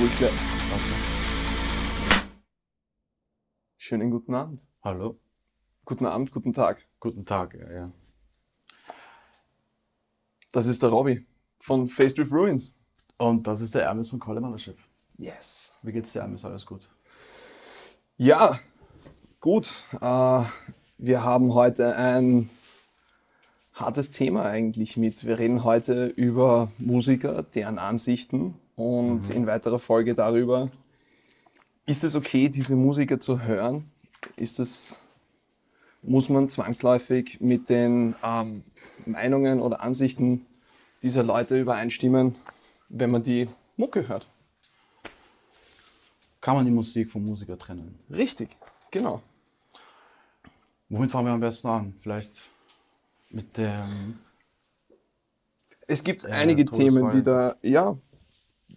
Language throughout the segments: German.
Bullshit. Okay. Schönen guten Abend. Hallo. Guten Abend, guten Tag. Guten Tag, ja, ja. Das ist der Robby von Faced with Ruins. Und das ist der Hermes von Colin Mothership. Yes. Wie geht's dir, Hermes? Alles gut? Ja, gut. Äh, wir haben heute ein hartes Thema eigentlich mit. Wir reden heute über Musiker, deren Ansichten und in weiterer Folge darüber, ist es okay, diese Musiker zu hören? Ist es, muss man zwangsläufig mit den ähm, Meinungen oder Ansichten dieser Leute übereinstimmen, wenn man die Mucke hört? Kann man die Musik vom Musiker trennen? Richtig, genau. Womit fangen wir am besten an? Vielleicht mit dem. Es gibt Äh, einige Themen, die da, ja,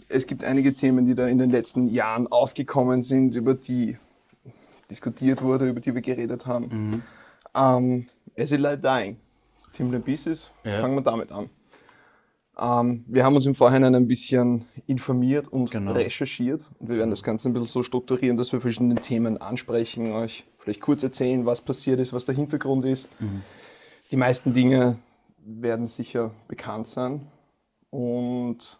es gibt einige Themen, die da in den letzten Jahren aufgekommen sind, über die diskutiert wurde, über die wir geredet haben. Mhm. Ähm, As It Lie Dying, Tim Pieces, Ja. fangen wir damit an. Ähm, wir haben uns im Vorhinein ein bisschen informiert und Genau. recherchiert und wir werden das Ganze ein bisschen so strukturieren, dass wir verschiedene Themen ansprechen, euch vielleicht kurz erzählen, was passiert ist, was der Hintergrund ist. Mhm. Die meisten Dinge werden sicher bekannt sein und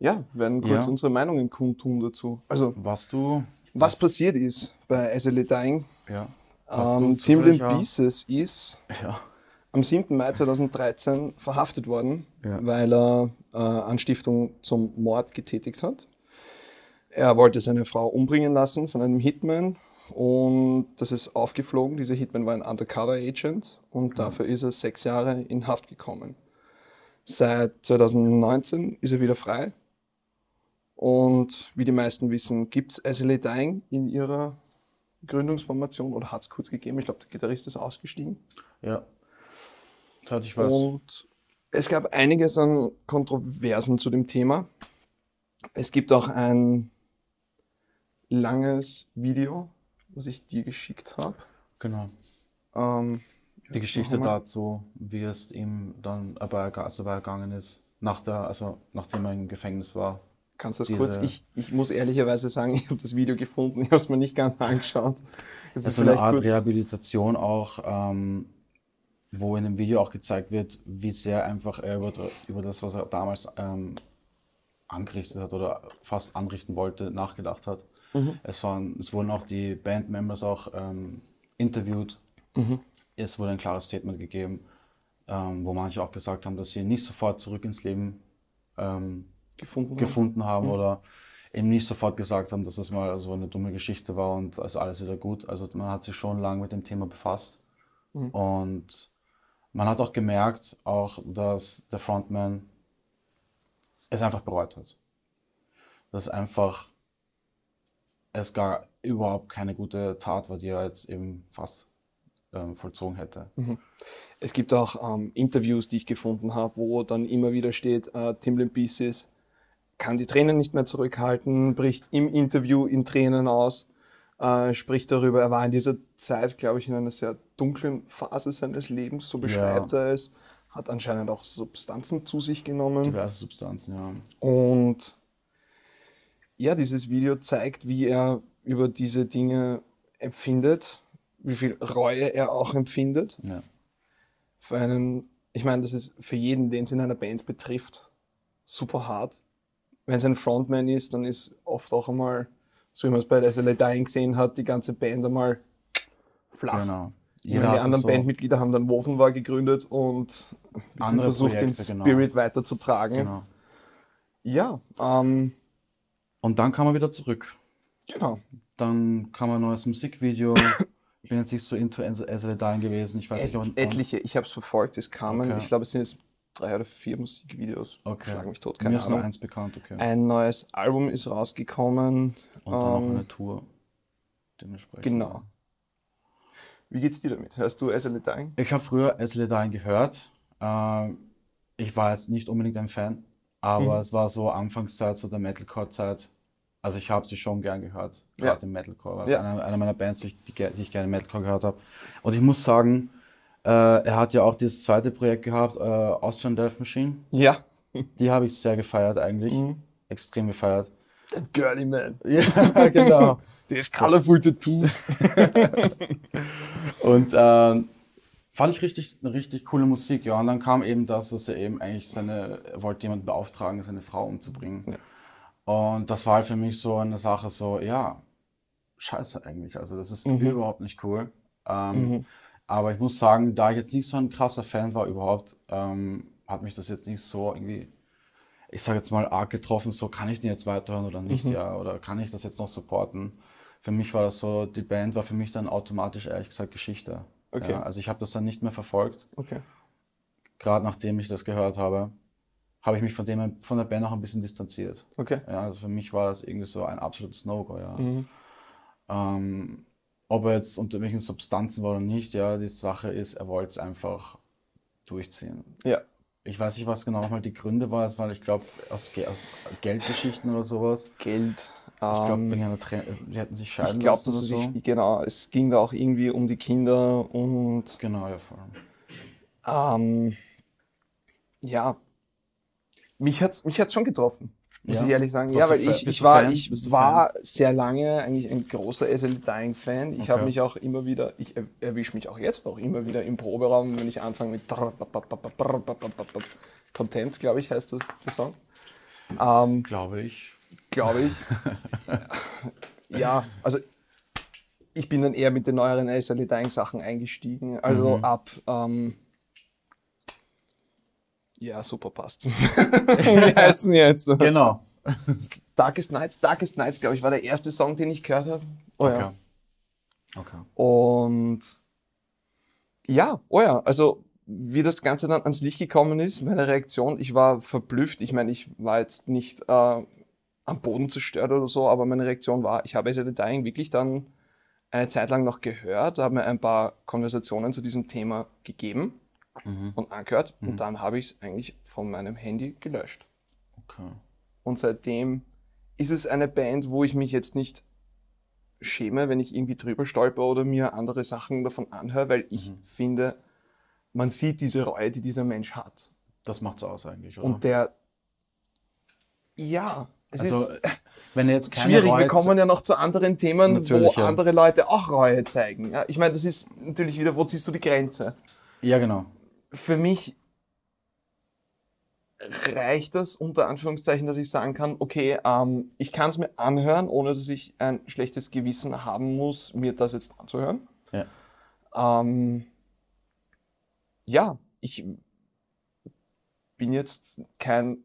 ja, werden kurz Ja. unsere Meinungen kundtun dazu. Also, Was du. was passiert ist bei As Dying, Ja. Ähm, Timberland auch- Pieces ist Ja. am 7. Mai 2013 verhaftet worden, Ja. weil er äh, Anstiftung zum Mord getätigt hat. Er wollte seine Frau umbringen lassen von einem Hitman und das ist aufgeflogen. Dieser Hitman war ein Undercover-Agent und dafür ist er sechs Jahre in Haft gekommen. Seit 2019 ist er wieder frei und wie die meisten wissen, gibt es Ashley Dying in ihrer Gründungsformation oder hat es kurz gegeben. Ich glaube, der Gitarrist ist ausgestiegen. Ja. Soweit ich weiß. Und es gab einiges an Kontroversen zu dem Thema. Es gibt auch ein langes Video, was ich dir geschickt habe. Genau. Ähm, Die Geschichte dazu, wie es ihm dann dabei, also dabei gegangen ist, nach der, also nachdem er im Gefängnis war. Kannst du das kurz? Ich, ich muss ehrlicherweise sagen, ich habe das Video gefunden, ich habe es mir nicht ganz angeschaut. Du Also eine Art Rehabilitation auch, ähm, wo in dem Video auch gezeigt wird, wie sehr einfach er über, über das, was er damals ähm, angerichtet hat oder fast anrichten wollte, nachgedacht hat. Mhm. Es, waren, es wurden auch die Bandmembers auch ähm, interviewt. Mhm. Es wurde ein klares Statement gegeben, ähm, wo manche auch gesagt haben, dass sie nicht sofort zurück ins Leben ähm, gefunden. gefunden haben Mhm. oder eben nicht sofort gesagt haben, dass das mal so eine dumme Geschichte war und also alles wieder gut. Also man hat sich schon lange mit dem Thema befasst Mhm. und man hat auch gemerkt, auch dass der Frontman es einfach bereut hat. Dass einfach es gar überhaupt keine gute Tat war, die er jetzt eben fast ähm, vollzogen hätte. Es gibt auch ähm, Interviews, die ich gefunden habe, wo dann immer wieder steht, äh, Timlin Pieces kann die Tränen nicht mehr zurückhalten, bricht im Interview in Tränen aus, äh, spricht darüber, er war in dieser Zeit, glaube ich, in einer sehr dunklen Phase seines Lebens, so beschreibt er es, hat anscheinend auch Substanzen zu sich genommen. Diverse Substanzen, ja. Und ja, dieses Video zeigt, wie er über diese Dinge empfindet, wie viel Reue er auch empfindet ja. für einen, ich meine, das ist für jeden, den es in einer Band betrifft, super hart. Wenn es ein Frontman ist, dann ist oft auch einmal, so wie man es bei SLA Dying gesehen hat, die ganze Band einmal flach. Genau. Und die anderen so- Bandmitglieder haben dann Wovenwar gegründet und Andere versucht, den Projekte, genau. Spirit weiterzutragen. Genau. Ja, ähm, Und dann kam er wieder zurück. genau. Dann kam ein neues Musikvideo. Ich bin jetzt nicht so into Ezra Dying gewesen. Ich weiß nicht, ob Et etliche, ich habe es verfolgt, es kamen, Okay. ich glaube, es sind jetzt drei oder vier Musikvideos. Okay. Schlag mich tot, Mir keine ist nur Ahnung. eins bekannt, okay. Ein neues Album ist rausgekommen. Und dann noch ähm, eine Tour. Dementsprechend. Genau. Wie geht's dir damit? Hörst du SL Dying? Ich habe früher Ezra Dying gehört. Ähm, ich war jetzt nicht unbedingt ein Fan, aber Mhm. es war so Anfangszeit, so der Metalcore-Zeit. Also ich habe sie schon gern gehört, Ja. gerade im Metalcore. Also Ja. einer, einer meiner Bands, die, ich- die, ich gerne Metalcore gehört habe. Und ich muss sagen, äh, er hat ja auch dieses zweite Projekt gehabt, äh, Austrian Death Machine. Ja. Die habe ich sehr gefeiert eigentlich. Mhm. extrem gefeiert. That girly man. Ja, genau. Das colorful Tattoos. Und ähm, fand ich richtig, richtig coole Musik, ja. Und dann kam eben das, dass er eben eigentlich seine, er wollte jemanden beauftragen, seine Frau umzubringen. Und das war halt für mich so eine Sache, so, ja, scheiße eigentlich. Also das ist überhaupt nicht cool. Ähm, Aber ich muss sagen, da ich jetzt nicht so ein krasser Fan war überhaupt, ähm, hat mich das jetzt nicht so irgendwie, ich sage jetzt mal, arg getroffen, so kann ich den jetzt weiterhören oder nicht, ja, oder kann ich das jetzt noch supporten? Für mich war das so, die Band war für mich dann automatisch ehrlich gesagt Geschichte. Okay. Ja, also ich habe das dann nicht mehr verfolgt, Okay. gerade nachdem ich das gehört habe, habe ich mich von dem von der Band auch ein bisschen distanziert. Okay. Ja, also für mich war das irgendwie so ein absolutes No-Go, ja. Mhm. Ähm, ob er jetzt unter welchen Substanzen war oder nicht, ja, die Sache ist, er wollte es einfach durchziehen. Ja. Ich weiß nicht, was genau nochmal die Gründe war, weil ich glaube, aus, Ge- aus Geldgeschichten oder sowas. Geld. Ich glaube, ähm, wegen einer die hätten sich scheiden ich glaube, lassen dass oder es so. sich, genau, es ging da auch irgendwie um die Kinder und Genau, ja, voll. ähm, ja, mich hat's, mich hat's schon getroffen, muss Ja? ich ehrlich sagen. Bist Ja, weil ich, ich war, Fan? ich war sehr lange eigentlich ein großer SL Dying Fan. Ich habe Okay. mich auch immer wieder, ich er- erwische mich auch jetzt noch immer wieder im Proberaum, wenn ich anfange mit Content, glaube ich, heißt das der Song. Ähm, Glaube ich. glaube ich. ja, also ich bin dann eher mit den neueren SL Dying Sachen eingestiegen. Also Mhm. ab. Ähm, ja, super passt. Wie heißt denn jetzt? Genau. Darkest Nights. Darkest Nights, glaube ich, war der erste Song, den ich gehört habe. Oh Okay. ja. Okay. Und ja, oh ja, also wie das Ganze dann ans Licht gekommen ist, meine Reaktion, ich war verblüfft. Ich meine, ich war jetzt nicht äh, am Boden zerstört oder so, aber meine Reaktion war, ich habe SL Dying wirklich dann eine Zeit lang noch gehört, habe mir ein paar Konversationen zu diesem Thema gegeben Mhm. und angehört und dann habe ich es eigentlich von meinem Handy gelöscht. Okay. Und seitdem ist es eine Band, wo ich mich jetzt nicht schäme, wenn ich irgendwie drüber stolper oder mir andere Sachen davon anhöre, weil ich finde, man sieht diese Reue, die dieser Mensch hat. Das macht's aus eigentlich, oder? Und der, ja, es also, ist wenn er jetzt keine schwierig. Reue Wir kommen ja noch zu anderen Themen, Natürlich, wo ja. andere Leute auch Reue zeigen. Ja, ich meine, das ist natürlich wieder, wo ziehst du die Grenze? Ja, genau. Für mich reicht das unter Anführungszeichen, dass ich sagen kann, okay, ähm, ich kann es mir anhören, ohne dass ich ein schlechtes Gewissen haben muss, mir das jetzt anzuhören. Ja. Ähm, ja, ich bin jetzt kein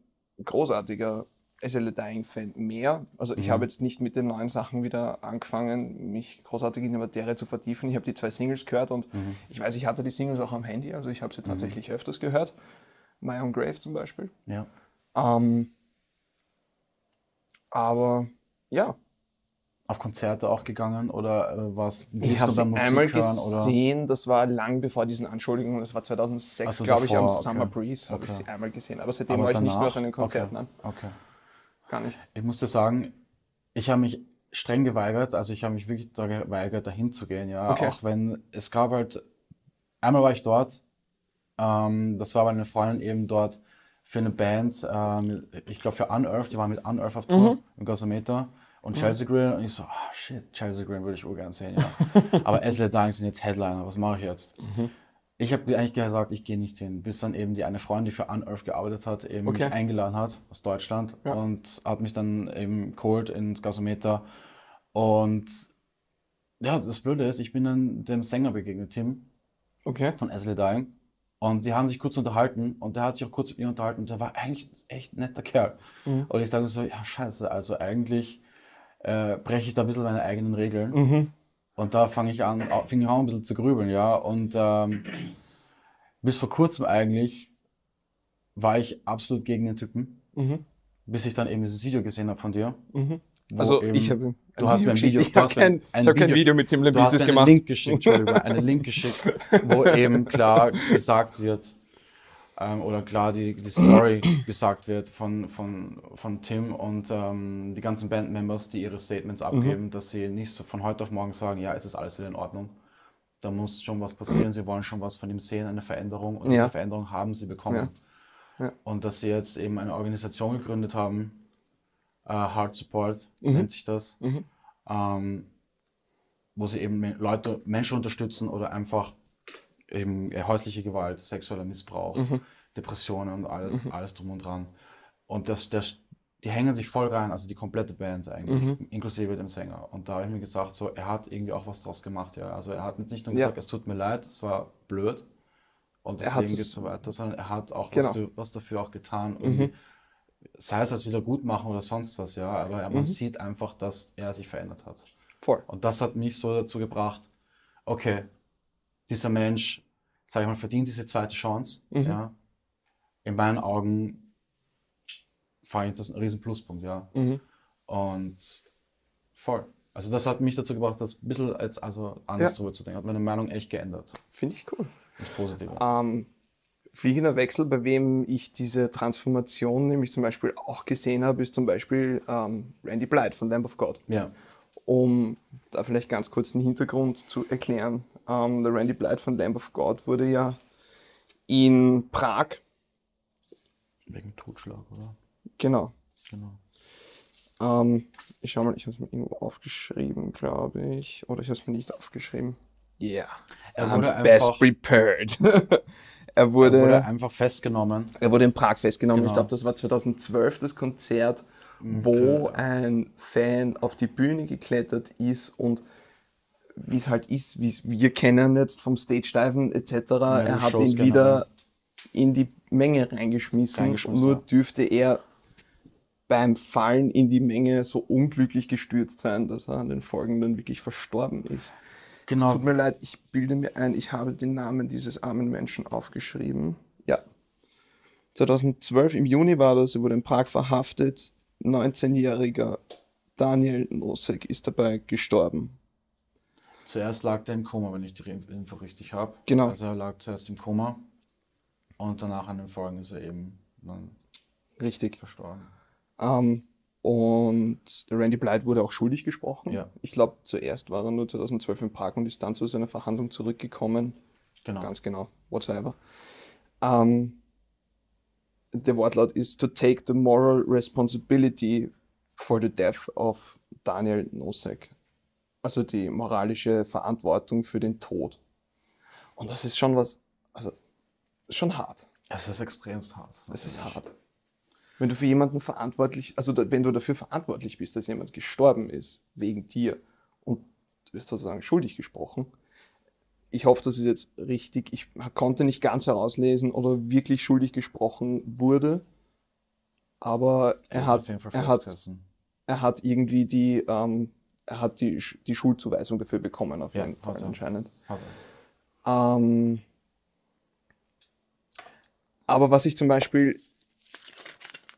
großartiger SL Dying Fan mehr. Also ich Mhm. habe jetzt nicht mit den neuen Sachen wieder angefangen, mich großartig in die Materie zu vertiefen. Ich habe die zwei Singles gehört und Mhm. ich weiß, ich hatte die Singles auch am Handy, also ich habe sie tatsächlich öfters gehört. My Own Grave zum Beispiel. Ja. Ähm, aber ja, Auf Konzerte auch gegangen oder äh, was? ich habe sie einmal gesehen, das war lang bevor diesen Anschuldigungen, das war 2006, Also glaube ich, am okay. Summer Breeze habe ich Okay. sie einmal gesehen. Aber seitdem Aber war ich nicht mehr auf einem Konzert, Okay. okay. Gar nicht. Ich muss dir sagen, ich habe mich streng geweigert, also ich habe mich wirklich da geweigert, dahin zu gehen, ja. Okay. Auch wenn es gab halt, einmal war ich dort, ähm, das war bei einer Freundin eben dort für eine Band, ähm, ich glaube für Unearth, die waren mit Unearth auf Tour Mhm. im Gasometer und Chelsea Grill und ich so, ah shit, Chelsea Grill würde ich urgern sehen, ja. Aber SL Dying sind jetzt Headliner, was mache ich jetzt? Mhm. Ich habe eigentlich gesagt, ich gehe nicht hin, bis dann eben die eine Freundin, die für Unearth gearbeitet hat, eben Okay. mich eingeladen hat aus Deutschland Ja. und hat mich dann eben geholt ins Gasometer. Und ja, das Blöde ist, ich bin dann dem Sänger begegnet, Tim Okay. von Ashley Dying. Und die haben sich kurz unterhalten und der hat sich auch kurz mit mir unterhalten und der war eigentlich ein echt netter Kerl. Mhm. Und ich dachte so, ja scheiße, also eigentlich äh, breche ich da ein bisschen meine eigenen Regeln. Mhm. Und da fange ich an, fing ich auch ein bisschen zu grübeln, ja. Und ähm, bis vor kurzem eigentlich war ich absolut gegen den Typen, Mhm. bis ich dann eben dieses Video gesehen habe von dir. Mhm. Also eben- ich habe du hast mir ein Video, Ich habe kein, hab kein Video- mit Tim hast Lembisis mir einen gemacht. Link geschickt, einen Link geschickt, wo eben klar gesagt wird, ähm, oder klar die, die Story gesagt wird von, von, von Tim und ähm, die ganzen Bandmembers, die ihre Statements Mhm. abgeben, dass sie nicht so von heute auf morgen sagen, ja, es ist alles wieder in Ordnung. Da muss schon was passieren, sie wollen schon was von ihm sehen, eine Veränderung und Ja. diese Veränderung haben sie bekommen. Ja. Ja. Und dass sie jetzt eben eine Organisation gegründet haben, äh, Heart Support Mhm. nennt sich das, Mhm. ähm, wo sie eben Leute, Menschen unterstützen oder einfach eben äh, häusliche Gewalt, sexueller Missbrauch, Mhm. Depressionen und alles, alles drum und dran. Und das, das, die hängen sich voll rein, also die komplette Band eigentlich, Mhm. inklusive dem Sänger. Und da habe ich mir gesagt, so, er hat irgendwie auch was draus gemacht, ja. Also er hat nicht nur Ja. gesagt, es tut mir leid, es war blöd und Er deswegen es- geht es so weiter, sondern er hat auch Genau. was, was dafür auch getan. Mhm. irgendwie. Sei es als Wiedergutmachen oder sonst was, ja, aber man Mhm. sieht einfach, dass er sich verändert hat. Voll. Und das hat mich so dazu gebracht, okay, dieser Mensch, sag ich mal, verdient diese zweite Chance. Mhm. Ja. In meinen Augen fand ich das ein riesen Pluspunkt, ja. Mhm. Und voll. Also das hat mich dazu gebracht, das ein bisschen als, also anders Ja. drüber zu denken. Hat meine Meinung echt geändert. Finde ich cool. Das Positive. Ähm, fliegender Wechsel, bei wem ich diese Transformation nämlich zum Beispiel auch gesehen habe, ist zum Beispiel ähm, Randy Blythe von Lamb of God. Ja. Um da vielleicht ganz kurz den Hintergrund zu erklären. Ähm, der Randy Blythe von Lamb of God wurde ja in Prag, Wegen Totschlag, oder? genau, Genau. ähm, ich schau mal, ich habe es mir irgendwo aufgeschrieben, glaube ich, oder ich habe es mir nicht aufgeschrieben. Yeah, Er wurde best einfach- prepared. er Er wurde, wurde einfach festgenommen. Er wurde in Prag festgenommen. Ich Genau. glaube, das war 2012 das Konzert, wo ein Fan auf die Bühne geklettert ist und wie es halt ist, wie wir kennen jetzt vom Stage-Diven etc., er hat Shows ihn wieder in die Menge reingeschmissen. Reingeschmissen, nur ja. dürfte er beim Fallen in die Menge so unglücklich gestürzt sein, dass er an den folgenden wirklich verstorben ist. Es Genau. tut mir leid, ich bilde mir ein, ich habe den Namen dieses armen Menschen aufgeschrieben. Ja. 2012 im Juni war das, er wurde in Prag verhaftet. 19-jähriger Daniel Nosek ist dabei gestorben. Zuerst lag der im Koma, wenn ich die Info richtig habe. Genau. Also er lag zuerst im Koma und danach an den Folgen ist er eben dann Richtig. verstorben. Ähm, und Randy Blythe wurde auch schuldig gesprochen. Ja. Ich glaube, zuerst war er nur 2012 in Prag und ist dann zu seiner Verhandlung zurückgekommen. Genau. Ganz genau, whatsoever. Ähm, der Wortlaut ist to take the moral responsibility for the death of Daniel Nosek. Also die moralische Verantwortung für den Tod. Und das ist schon was, also schon hart. Es ist extremst hart. Das ist hart. Wenn du für jemanden verantwortlich, also da, wenn du dafür verantwortlich bist, dass jemand gestorben ist wegen dir und du wirst sozusagen schuldig gesprochen. Ich hoffe, das ist jetzt richtig. Ich konnte nicht ganz herauslesen, oder wirklich schuldig gesprochen wurde, aber Er hat, er, hat, er hat irgendwie die, ähm, er hat die, die Schuldzuweisung dafür bekommen, auf Ja, jeden hat Fall er. anscheinend. Ähm, aber was ich zum Beispiel,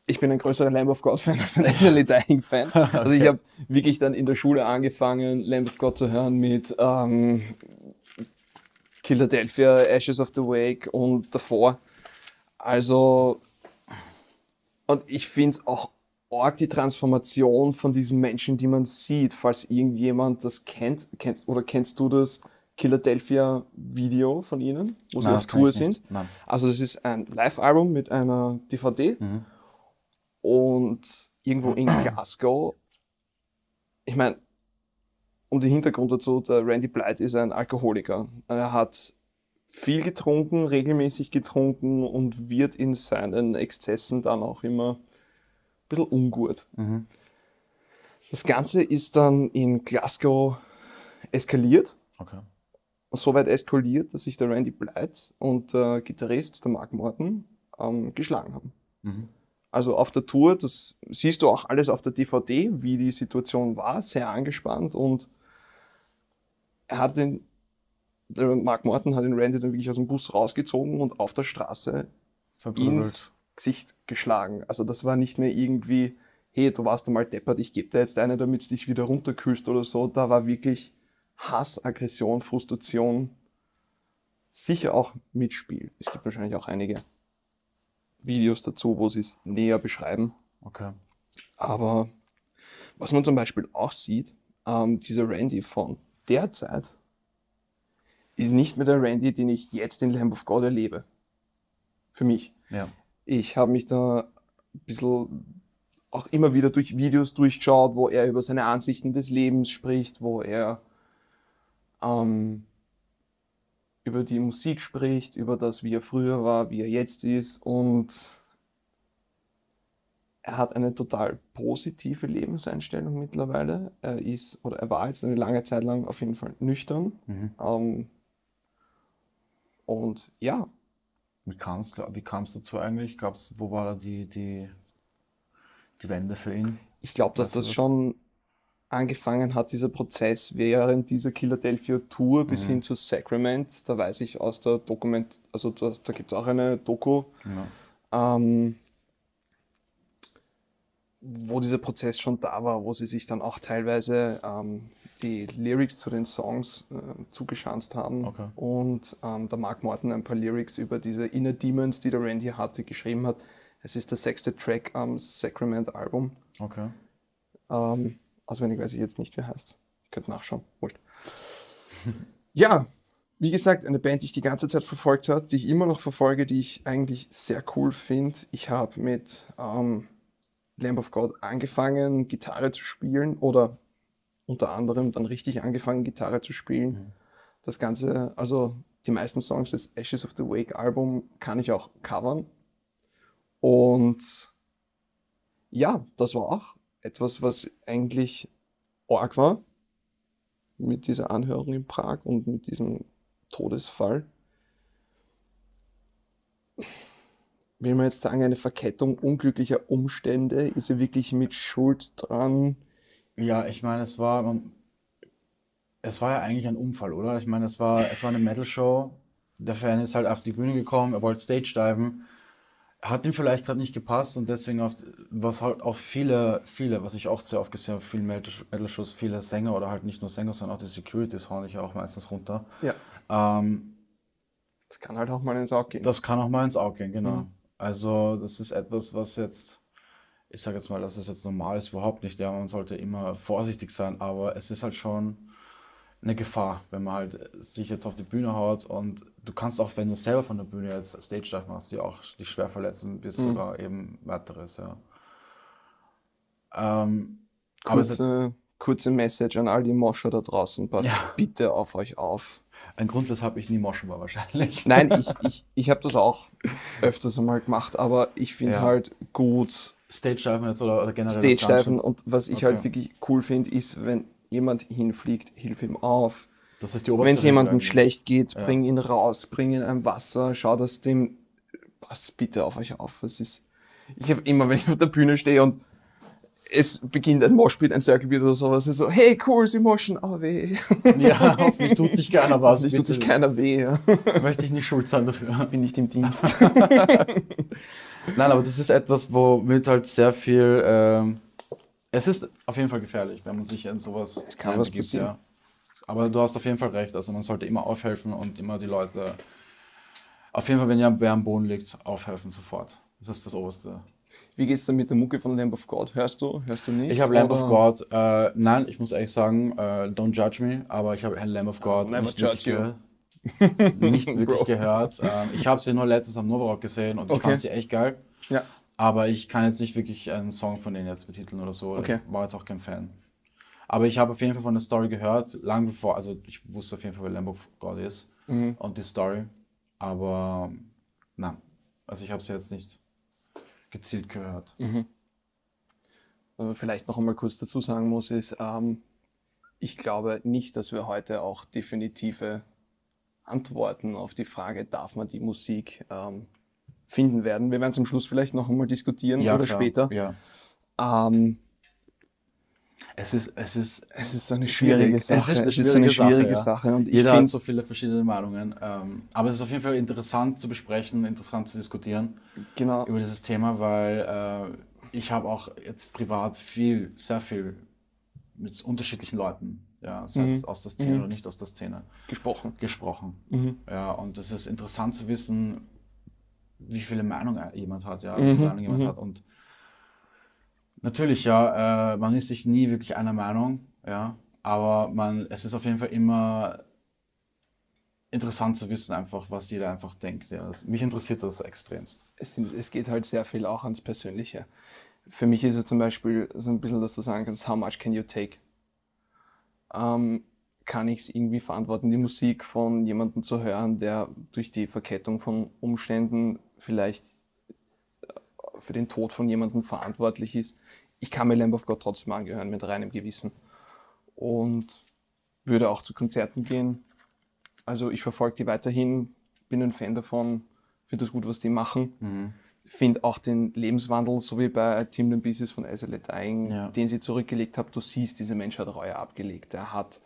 ich bin ein größerer Lamb of God-Fan als ein Actually Dying-Fan. Also ich Okay. habe wirklich dann in der Schule angefangen, Lamb of God zu hören mit ähm, Philadelphia, Ashes of the Wake und davor. Also, und ich finde es auch arg die Transformation von diesen Menschen, die man sieht, falls irgendjemand das kennt, kennt oder kennst du das Philadelphia Video von ihnen, wo sie Nein, auf das kenn Tour sind? Nein. Also das ist ein Live-Album mit einer DVD Mhm. und irgendwo in Glasgow. Ich meine, um den Hintergrund dazu, der Randy Blythe ist ein Alkoholiker. Er hat viel getrunken, regelmäßig getrunken und wird in seinen Exzessen dann auch immer bisschen ungut. Mhm. Das Ganze ist dann in Glasgow eskaliert. Okay. So weit eskaliert, dass sich der Randy Blythe und der Gitarrist, der Mark Morton, ähm, geschlagen haben. Mhm. Also auf der Tour, das siehst du auch alles auf der DVD, wie die Situation war, sehr angespannt und er hat den, der Mark Morton hat den Randy dann wirklich aus dem Bus rausgezogen und auf der Straße Verprügelt. ins Gesicht geschlagen. Also das war nicht mehr irgendwie, hey, du warst einmal deppert, ich gebe dir jetzt eine, damit du dich wieder runterkühlst oder so. Da war wirklich Hass, Aggression, Frustration, sicher auch Mitspiel. Es gibt wahrscheinlich auch einige Videos dazu, wo sie es näher beschreiben. Okay. Aber was man zum Beispiel auch sieht, ähm, dieser Randy von der Zeit ist nicht mehr der Randy, den ich jetzt in Lamb of God erlebe. Für mich. Ja. Ich habe mich da ein bisschen auch immer wieder durch Videos durchgeschaut, wo er über seine Ansichten des Lebens spricht, wo er ähm, über die Musik spricht, über das, wie er früher war, wie er jetzt ist und er hat eine total positive Lebenseinstellung mittlerweile. Er ist oder er war jetzt eine lange Zeit lang auf jeden Fall nüchtern. Mhm. Ähm, und ja, Wie kam es wie kam's dazu eigentlich? Gab's, wo war da die, die, die Wende für ihn? ich glaube, dass das das? schon angefangen hat, dieser Prozess während dieser Philadelphia Tour bis Mhm. hin zu Sacrament. Da weiß ich aus der Dokument, also da, da gibt es auch eine Doku, Ja. ähm, wo dieser Prozess schon da war, wo sie sich dann auch teilweise ähm, die Lyrics zu den Songs äh, zugeschanzt haben Okay. und ähm, der Mark Morton ein paar Lyrics über diese Inner Demons, die der Randy hatte, geschrieben hat. Es ist der sechste Track am Sacrament-Album. Okay. Ähm, auswendig weiß ich jetzt nicht, wer heißt. Ich könnte nachschauen. Wurscht. ja, wie gesagt, eine Band, die ich die ganze Zeit verfolgt habe, die ich immer noch verfolge, die ich eigentlich sehr cool finde. Ich habe mit ähm, Lamb of God angefangen, Gitarre zu spielen oder unter anderem dann richtig angefangen, Gitarre zu spielen. Mhm. Das Ganze, also die meisten Songs des Ashes of the Wake Album kann ich auch covern. Und ja, das war auch etwas, was eigentlich arg war mit dieser Anhörung in Prag und mit diesem Todesfall. Will man jetzt sagen, eine Verkettung unglücklicher Umstände? Ist er wirklich mit Schuld dran? Ja, ich meine, es war, man, es war ja eigentlich ein Unfall, oder? Ich meine, es war, es war eine Metal-Show. Der Fan ist halt auf die Bühne gekommen, er wollte Stage diven. Hat ihm vielleicht gerade nicht gepasst und deswegen, auf, was halt auch viele, viele, was ich auch sehr oft gesehen habe, viele Metal-Shows, viele Sänger oder halt nicht nur Sänger, sondern auch die Securities hauen ich auch meistens runter. Ja. Ähm, Das kann halt auch mal ins Auge gehen. das kann auch mal ins Auge gehen, genau. Mhm. Also, das ist etwas, was jetzt, ich sage jetzt mal, dass es jetzt normal ist, überhaupt nicht. Ja, man sollte immer vorsichtig sein, aber es ist halt schon eine Gefahr, wenn man halt sich jetzt auf die Bühne haut und du kannst auch, wenn du selber von der Bühne jetzt Stage Dive machst, die auch dich schwer verletzen, bis Mhm. sogar eben weiteres, ja. Ähm, kurze, kurze Message an all die Moscher da draußen. Passt Ja. bitte auf euch auf. ein Grund, weshalb ich nie moschen war wahrscheinlich. Nein, ich, ich, ich habe das auch öfters einmal gemacht, aber ich finde es Ja. halt gut, Stage Diven jetzt oder, oder generell das. Ganze. Und was ich Okay. halt wirklich cool finde, ist, wenn jemand hinfliegt, hilf ihm auf. Das ist die Wenn es jemandem eigentlich. schlecht geht, Ja. bring ihn raus, bring ihn ein Wasser, schau, dass dem. Passt bitte auf euch auf. Es ist. Ich habe immer, wenn ich auf der Bühne stehe und es beginnt ein Moshpit, ein Circle Beat oder sowas, ist so, hey cool, sie moschen, aber weh. Ja, hoffentlich tut sich keiner was. Hoffentlich tut sich keiner weh. Ja. Möchte ich nicht schuld sein dafür. Bin nicht im Dienst. Nein, aber das ist etwas, womit halt sehr viel. Ähm, es ist auf jeden Fall gefährlich, wenn man sich in sowas Es kann was passieren. ja. Aber du hast auf jeden Fall recht. Also man sollte immer aufhelfen und immer die Leute. Auf jeden Fall, wenn ja wer am Boden liegt, aufhelfen sofort. Das ist das Oberste. Wie geht's denn mit der Mucke von Lamb of God? Hörst du? Hörst du nicht? Ich habe Lamb of God, äh, nein, ich muss ehrlich sagen, äh, don't judge me, aber ich habe Lamb of God never nicht wirklich, judge gehört, nicht wirklich gehört. Ähm, ich habe sie nur letztens am Novarock gesehen und ich Okay. fand sie echt geil. Ja. Aber ich kann jetzt nicht wirklich einen Song von denen jetzt betiteln oder so. Okay. Ich war jetzt auch kein Fan. Aber ich habe auf jeden Fall von der Story gehört, lang bevor, also ich wusste auf jeden Fall, wer Lamb of God ist Mhm. und die Story. Aber nein, also ich habe sie jetzt nicht gezielt gehört. Mhm. Was man vielleicht noch einmal kurz dazu sagen muss, ist, ähm, ich glaube nicht, dass wir heute auch definitive Antworten auf die Frage, darf man die Musik ähm, finden werden. Wir werden es am Schluss vielleicht noch einmal diskutieren oder klar. später. Ja. Ähm, Es ist, es ist es ist eine Schwierig. schwierige Es Sache. ist eine schwierige Sache, Sache. Ich Jeder hat finde, so viele verschiedene Meinungen. Ähm, aber es ist auf jeden Fall interessant zu besprechen, interessant zu diskutieren genau, über dieses Thema, weil äh, ich habe auch jetzt privat viel, sehr viel mit unterschiedlichen Leuten, ja, sei es Mhm. aus der Szene Mhm. oder nicht aus der Szene, gesprochen. gesprochen. Mhm. Ja, und es ist interessant zu wissen, wie viele Meinungen jemand hat, ja, wie Mhm, viele Meinungen jemand mhm. hat. Und natürlich, ja, äh, man ist sich nie wirklich einer Meinung, ja, aber man, es ist auf jeden Fall immer interessant zu wissen, einfach, was jeder einfach denkt. Ja. Das, mich interessiert das extremst. es, sind, es geht halt sehr viel auch ans Persönliche. für mich ist es zum Beispiel so ein bisschen, dass du sagen kannst, how much can you take? Ähm, kann ich es irgendwie verantworten, die Musik von jemandem zu hören, der durch die Verkettung von Umständen vielleicht äh, für den Tod von jemandem verantwortlich ist. Ich kann mir Lamb of God trotzdem angehören mit reinem Gewissen und würde auch zu Konzerten gehen. Also ich verfolge die weiterhin, bin ein Fan davon, finde das gut, was die machen. Mhm. Finde auch den Lebenswandel, so wie bei Tim den Pieces von Isolate Dying, Ja. den sie zurückgelegt hat. Du siehst, dieser Mensch hat Reue abgelegt. Er hat,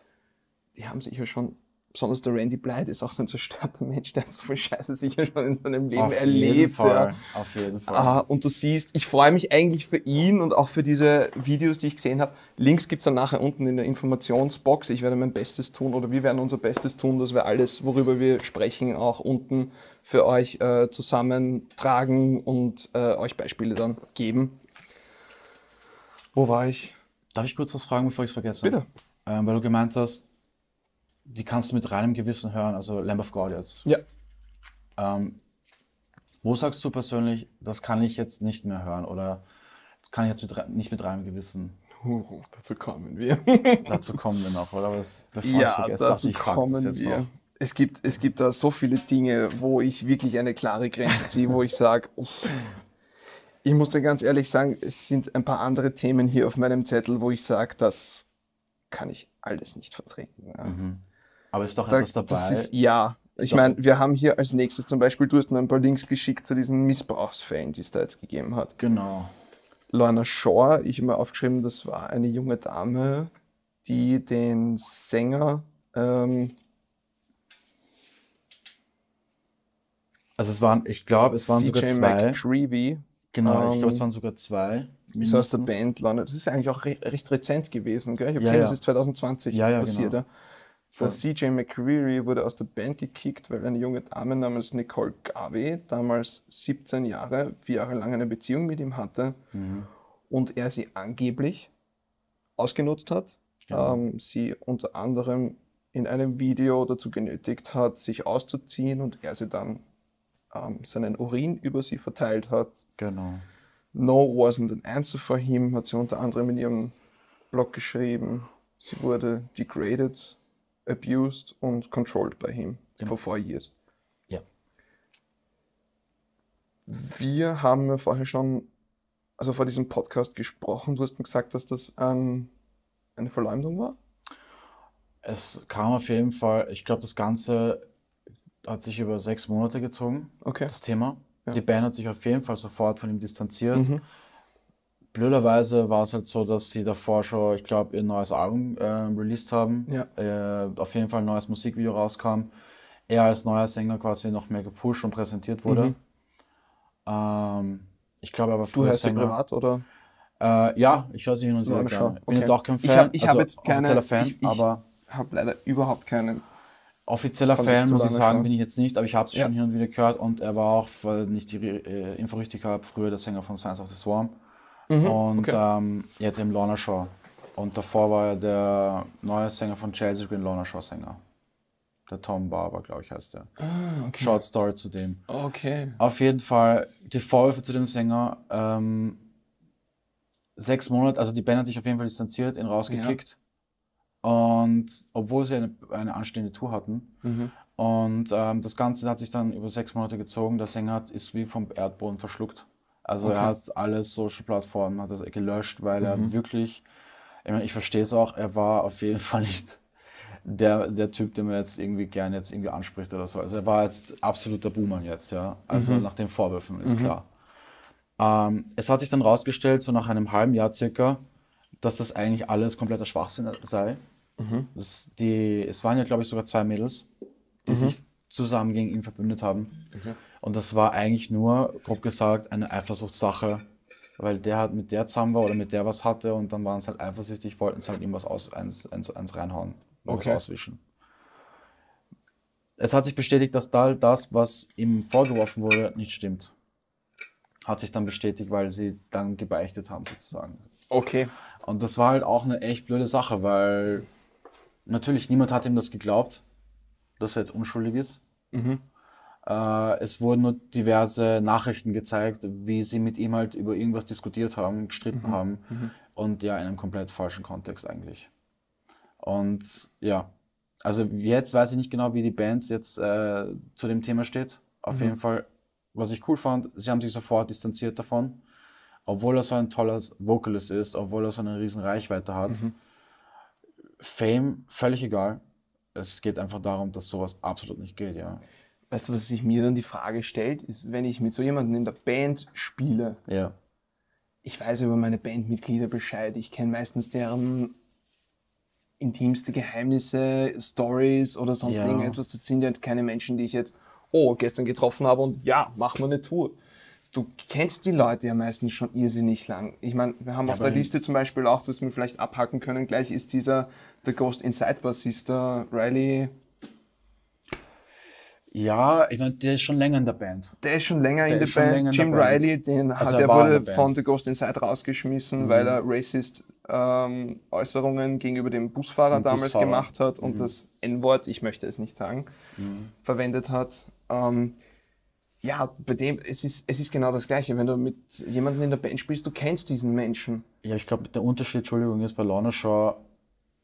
die haben sicher schon, besonders der Randy Blythe ist auch so ein zerstörter Mensch, der hat so viel Scheiße sicher schon in seinem Leben Auf jeden erlebt. Fall. Ja. Auf jeden Fall. Ah, und du siehst, ich freue mich eigentlich für ihn und auch für diese Videos, die ich gesehen habe. Links gibt es dann nachher unten in der Informationsbox. Ich werde mein Bestes tun oder wir werden unser Bestes tun, dass wir alles, worüber wir sprechen, auch unten für euch äh, zusammentragen und äh, euch Beispiele dann geben. Wo war ich? Darf ich kurz was fragen, bevor ich es vergesse? Bitte. Ähm, weil du gemeint hast, die kannst du mit reinem Gewissen hören, also Lamb of God jetzt. Ja. Ähm, wo sagst du persönlich, das kann ich jetzt nicht mehr hören oder kann ich jetzt mit, nicht mit reinem Gewissen? Uh, dazu kommen wir. Dazu kommen wir noch, oder? Das, bevor Ja, vergesse, dazu ich, kommen das wir. noch. Es gibt, es gibt da so viele Dinge, wo ich wirklich eine klare Grenze ziehe, wo ich sage, ich muss dir ganz ehrlich sagen, es sind ein paar andere Themen hier auf meinem Zettel, wo ich sage, das kann ich alles nicht vertreten. Ja. Mhm. Aber ist doch Da- etwas dabei. ist, ja, ich meine, wir haben hier als nächstes zum Beispiel, du hast mir ein paar Links geschickt zu diesen Missbrauchsfällen, die es da jetzt gegeben hat. genau. Lorna Shore, ich habe mir aufgeschrieben, das war eine junge Dame, die den Sänger ähm, Also es waren, ich glaube, es waren sogar CJ zwei. McCreevy, Genau, ich ähm, glaube, es waren sogar zwei. ist aus der mindestens. Band Lorna. Das ist eigentlich auch re recht rezent gewesen, gell? Ich habe Ja, gesehen, ja. das ist 2020 Ja, ja, passiert. genau. Ja. Der CJ McCreevy wurde aus der Band gekickt, weil eine junge Dame namens Nicole Garvey, damals 17 Jahre, vier Jahre lang eine Beziehung mit ihm hatte Mhm. und er sie angeblich ausgenutzt hat, Genau. ähm, sie unter anderem in einem Video dazu genötigt hat, sich auszuziehen und er sie dann ähm, seinen Urin über sie verteilt hat. Genau. No wasn't an answer for him, hat sie unter anderem in ihrem Blog geschrieben. Sie wurde degraded, abused und controlled by him Genau. for four years. Ja. Wir haben ja vorher schon, also vor diesem Podcast gesprochen. Du hast mir gesagt, dass das ein, eine Verleumdung war. Es kam auf jeden Fall, ich glaube, das Ganze hat sich über sechs Monate gezogen, Okay. das Thema. Ja. Die Band hat sich auf jeden Fall sofort von ihm distanziert. Mhm. Blöderweise war es halt so, dass sie davor schon, ich glaube, ihr neues Album äh, released haben. Ja. Äh, auf jeden Fall ein neues Musikvideo rauskam. Er als neuer Sänger quasi noch mehr gepusht und präsentiert wurde. Mhm. Ähm, ich glaube aber Du hörst sie privat oder? Äh, ja, ich höre sie hin und wieder schau, Bin okay. jetzt auch kein Ich Fan. hab- ich hab also jetzt keine- offizieller Fan, ich- ich- aber habe leider überhaupt keinen. offizieller ich Fan muss ich sagen, schauen. bin ich jetzt nicht, aber ich habe es Ja. schon hin und wieder gehört und er war auch, weil ich die äh, Info richtig habe, früher der Sänger von Science of the Swarm Mhm, und okay. ähm, jetzt im Lorna Shaw. Und davor war er der neue Sänger von Chelsea Green Lorna Shaw Sänger. Der Tom Barber, glaube ich, heißt der. Ah, okay. Short Story zu dem. Okay. Auf jeden Fall die Vorwürfe zu dem Sänger. Ähm, sechs Monate, also die Band hat sich auf jeden Fall distanziert, ihn rausgekickt. Und obwohl sie eine, eine anstehende Tour hatten. Mhm. Und ähm, das Ganze hat sich dann über sechs Monate gezogen. Der Sänger hat, ist wie vom Erdboden verschluckt. Also Okay. er hat alle Social Plattformen hat das gelöscht, weil er Mhm. wirklich, ich meine, ich verstehe es auch, er war auf jeden Fall nicht der, der Typ, den man jetzt irgendwie gerne jetzt irgendwie anspricht oder so. Also er war jetzt absoluter Boomer jetzt, ja. Also Mhm. nach den Vorwürfen ist Mhm. klar. Ähm, es hat sich dann rausgestellt, so nach einem halben Jahr circa, dass das eigentlich alles kompletter Schwachsinn sei. Mhm. Das, die, es waren ja, glaube ich, sogar zwei Mädels, die Mhm. sich zusammen gegen ihn verbündet haben. Okay. Und das war eigentlich nur, grob gesagt, eine Eifersuchtssache, weil der halt mit der zusammen war oder mit der was hatte und dann waren es halt eifersüchtig, wollten es halt ihm was aus, eins, eins, eins reinhauen, was Okay. auswischen. Es hat sich bestätigt, dass da das, was ihm vorgeworfen wurde, nicht stimmt. Hat sich dann bestätigt, weil sie dann gebeichtet haben, sozusagen. Okay. Und das war halt auch eine echt blöde Sache, weil natürlich niemand hat ihm das geglaubt, dass er jetzt unschuldig ist. Mhm. Äh, es wurden nur diverse Nachrichten gezeigt, wie sie mit ihm halt über irgendwas diskutiert haben, gestritten haben. Und ja, in einem komplett falschen Kontext eigentlich. Und ja, also jetzt weiß ich nicht genau, wie die Band jetzt äh, zu dem Thema steht. Auf jeden Fall, was ich cool fand, sie haben sich sofort distanziert davon. Obwohl er so ein toller Vocalist ist, obwohl er so eine riesen Reichweite hat. Fame, völlig egal. Es geht einfach darum, dass sowas absolut nicht geht, ja. Weißt du, was sich mir dann die Frage stellt, ist, wenn ich mit so jemandem in der Band spiele, Ja. ich weiß über meine Bandmitglieder Bescheid, ich kenne meistens deren intimste Geheimnisse, Stories oder sonst Ja. irgendetwas. Das sind ja keine Menschen, die ich jetzt, oh, gestern getroffen habe und ja, machen wir eine Tour. Du kennst die Leute ja meistens schon irrsinnig lang. Ich meine, wir haben Ja, auf der Liste zum Beispiel auch, was wir vielleicht abhaken können, gleich ist dieser The Ghost Inside Bassist, Riley, Ja, ich meine, der ist schon länger in der Band. der ist schon länger Der in der länger Band. in der Jim Band. Riley, den Also hat, er der wurde der von The Ghost Inside rausgeschmissen, weil er racist ähm, Äußerungen gegenüber dem Busfahrer Dem damals Busfahrer. gemacht hat und das N-Wort, ich möchte es nicht sagen, verwendet hat. Ähm, ja, bei dem, es ist, es ist genau das Gleiche. Wenn du mit jemandem in der Band spielst, du kennst diesen Menschen. Ja, ich glaube, der Unterschied, Entschuldigung, ist bei Lorna Shaw,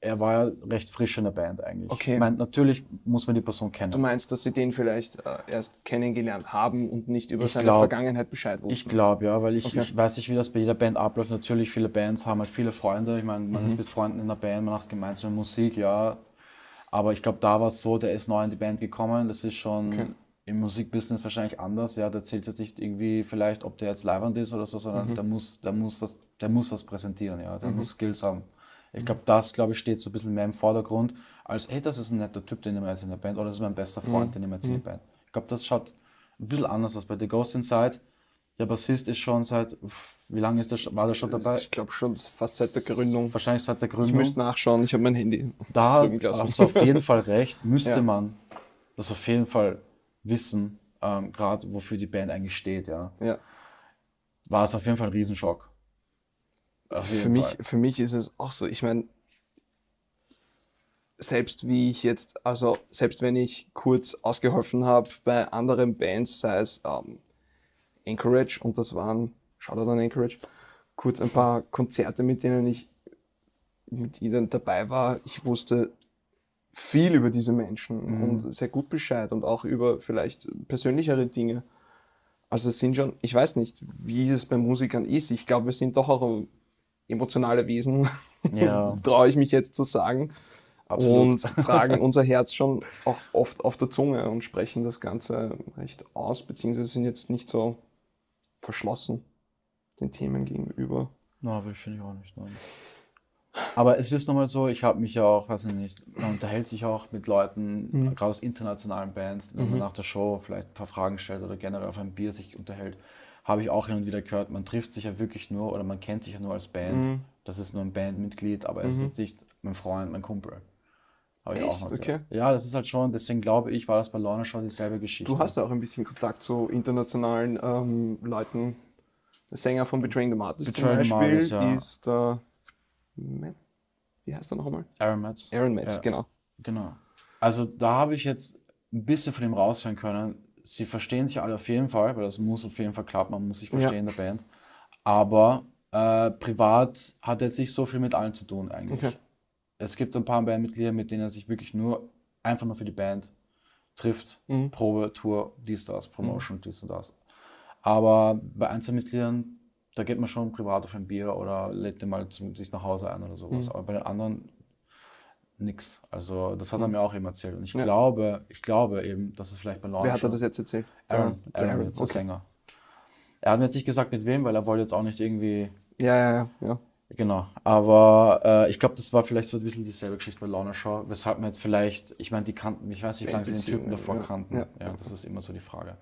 er war ja recht frisch in der Band eigentlich. Okay. Ich meine, natürlich muss man die Person kennen. Du meinst, dass sie den vielleicht äh, erst kennengelernt haben und nicht über Ich seine glaub- Vergangenheit Bescheid wussten. Ich glaube, ja, weil ich, Okay. ich weiß nicht, wie das bei jeder Band abläuft. Natürlich, viele Bands haben halt viele Freunde. Ich meine, Mhm. man ist mit Freunden in der Band, man macht gemeinsame Musik, ja. Aber ich glaube, da war es so, der ist neu in die Band gekommen. Das ist schon Okay. im Musikbusiness wahrscheinlich anders. Ja, der zählt jetzt nicht irgendwie vielleicht, ob der jetzt leibend ist oder so, Mhm. sondern der, muss, der, muss was, der muss was präsentieren, ja. Der muss Skills haben. Ich glaube, das, glaube ich, steht so ein bisschen mehr im Vordergrund, als, hey, das ist ein netter Typ, den nehmen wir jetzt in der Band, oder das ist mein bester Freund, den nehmen wir jetzt in die Band. Ich glaube, das schaut ein bisschen anders aus. Bei The Ghost Inside, der Bassist ist schon seit, wie lange ist der, war der schon dabei? Ich glaube schon, fast seit der Gründung. Wahrscheinlich seit der Ich Gründung. müsste nachschauen, ich habe mein Handy. da hast du auf jeden Fall recht, müsste Ja. man das auf jeden Fall wissen, ähm, gerade wofür die Band eigentlich steht, ja. Ja. War es auf jeden Fall ein Riesenschock. Für mich, Fall. für mich ist es auch so, ich meine, selbst wie ich jetzt, also selbst wenn ich kurz ausgeholfen habe bei anderen Bands, sei es ähm, Anchorage und das waren, Shoutout an Anchorage, kurz ein paar Konzerte, mit denen ich mit ihnen dabei war, ich wusste viel über diese Menschen und sehr gut Bescheid und auch über vielleicht persönlichere Dinge. Also es sind schon, ich weiß nicht, wie es bei Musikern ist. Ich glaube, wir sind doch auch emotionale Wesen, Ja. traue ich mich jetzt zu sagen. Absolut. Und tragen unser Herz schon auch oft auf der Zunge und sprechen das Ganze recht aus, beziehungsweise sind jetzt nicht so verschlossen den Themen gegenüber. Na, will finde ich auch nicht. Nein. Aber es ist nochmal so, ich habe mich ja auch, weiß ich nicht, man unterhält sich auch mit Leuten, Mhm. gerade aus internationalen Bands, wenn man nach der Show vielleicht ein paar Fragen stellt oder generell auf ein Bier sich unterhält, habe ich auch hin und wieder gehört, man trifft sich ja wirklich nur oder man kennt sich ja nur als Band. Mhm. Das ist nur ein Bandmitglied, aber es ist jetzt nicht mein Freund, mein Kumpel. Habe ich auch Echt? mal Okay. gehört. Ja, das ist halt schon, deswegen glaube ich, war das bei Lorna schon dieselbe Geschichte. Du hast ja auch ein bisschen Kontakt zu internationalen ähm, Leuten. Der Sänger von Betraying the Martyrs zum Beispiel Martyrs, ja. ist der Matt, wie heißt er noch einmal? Aaron Metz. Aaron Matt, Ja. genau. Genau. Also da habe ich jetzt ein bisschen von ihm raushören können. Sie verstehen sich alle auf jeden Fall, weil das muss auf jeden Fall klappen, man muss sich verstehen in der Band. Aber äh, privat hat er jetzt nicht so viel mit allen zu tun eigentlich. Okay. Es gibt ein paar Bandmitglieder, mit denen er sich wirklich nur einfach nur für die Band trifft. Mhm. Probe, Tour, dies, das, Promotion, dies und das. Aber bei Einzelmitgliedern, da geht man schon privat auf ein Bier oder lädt den mal zum, sich nach Hause ein oder sowas. Mhm. Aber bei den anderen nix. Also das hat er mir auch eben erzählt. Und ich Ja. glaube, ich glaube eben, dass es vielleicht bei Launch Wer hat er das jetzt erzählt? Aaron, Der- der Aaron, jetzt der okay. Sänger. Er hat mir jetzt nicht gesagt, mit wem, weil er wollte jetzt auch nicht irgendwie Ja, ja, ja, ja. Genau, aber äh, ich glaube, das war vielleicht so ein bisschen dieselbe Geschichte bei Launa Shaw, weshalb man jetzt vielleicht, ich meine, die kannten, ich weiß nicht, wie lange sie den Typen davor ja, kannten. ja. Ja, das ist immer so die Frage.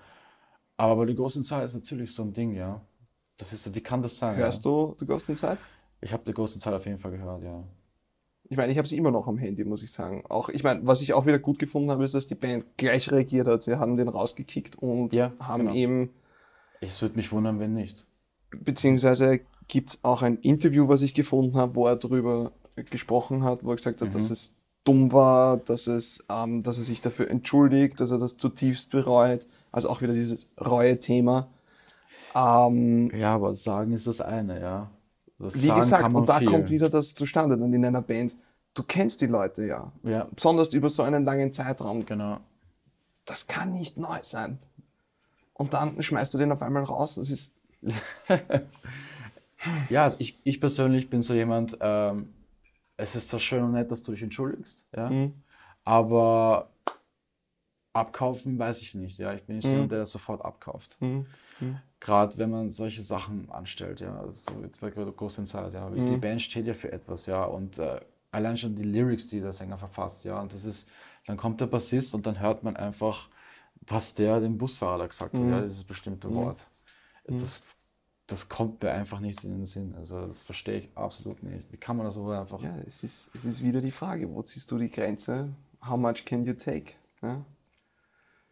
Aber die großen Zahl ist natürlich so ein Ding, ja. Das ist, so, wie kann das sein? Hörst du The Ghost Inside? Ich habe die große Zahl auf jeden Fall gehört, ja. Ich meine, ich habe sie immer noch am Handy, muss ich sagen. Auch, ich meine, was ich auch wieder gut gefunden habe, ist, dass die Band gleich reagiert hat. Sie haben den rausgekickt und Ja, haben genau. eben Es würde mich wundern, wenn nicht. beziehungsweise gibt es auch ein Interview, was ich gefunden habe, wo er darüber gesprochen hat, wo er gesagt hat, Mhm. dass es dumm war, dass, es, ähm, dass er sich dafür entschuldigt, dass er das zutiefst bereut. Also auch wieder dieses Reue-Thema. Ähm, Ja, aber sagen ist das eine, ja. Das wie gesagt, und da viel. kommt wieder das zustande dann in einer Band. Du kennst die Leute ja. Ja, Besonders über so einen langen Zeitraum. genau. Das kann nicht neu sein. Und dann schmeißt du den auf einmal raus. Das ist. Ja, also ich, ich persönlich bin so jemand, ähm, es ist zwar schön und nett, dass du dich entschuldigst, ja, Mhm. aber abkaufen weiß ich nicht, ja. Ich bin nicht Mhm. jemand, der das sofort abkauft. Mhm. Gerade wenn man solche Sachen anstellt, ja, so jetzt bei Ghost Inside, ja. Die Mhm. Band steht ja für etwas, ja, und äh, allein schon die Lyrics, die der Sänger verfasst, ja, und das ist, dann kommt der Bassist und dann hört man einfach, was der dem Busfahrer da gesagt hat, Mhm. ja, dieses bestimmte Wort. Das, das kommt mir einfach nicht in den Sinn. Also das verstehe ich absolut nicht. Wie kann man das so einfach? Ja, es ist, es ist wieder die Frage, wo ziehst du die Grenze? How much can you take? Ja?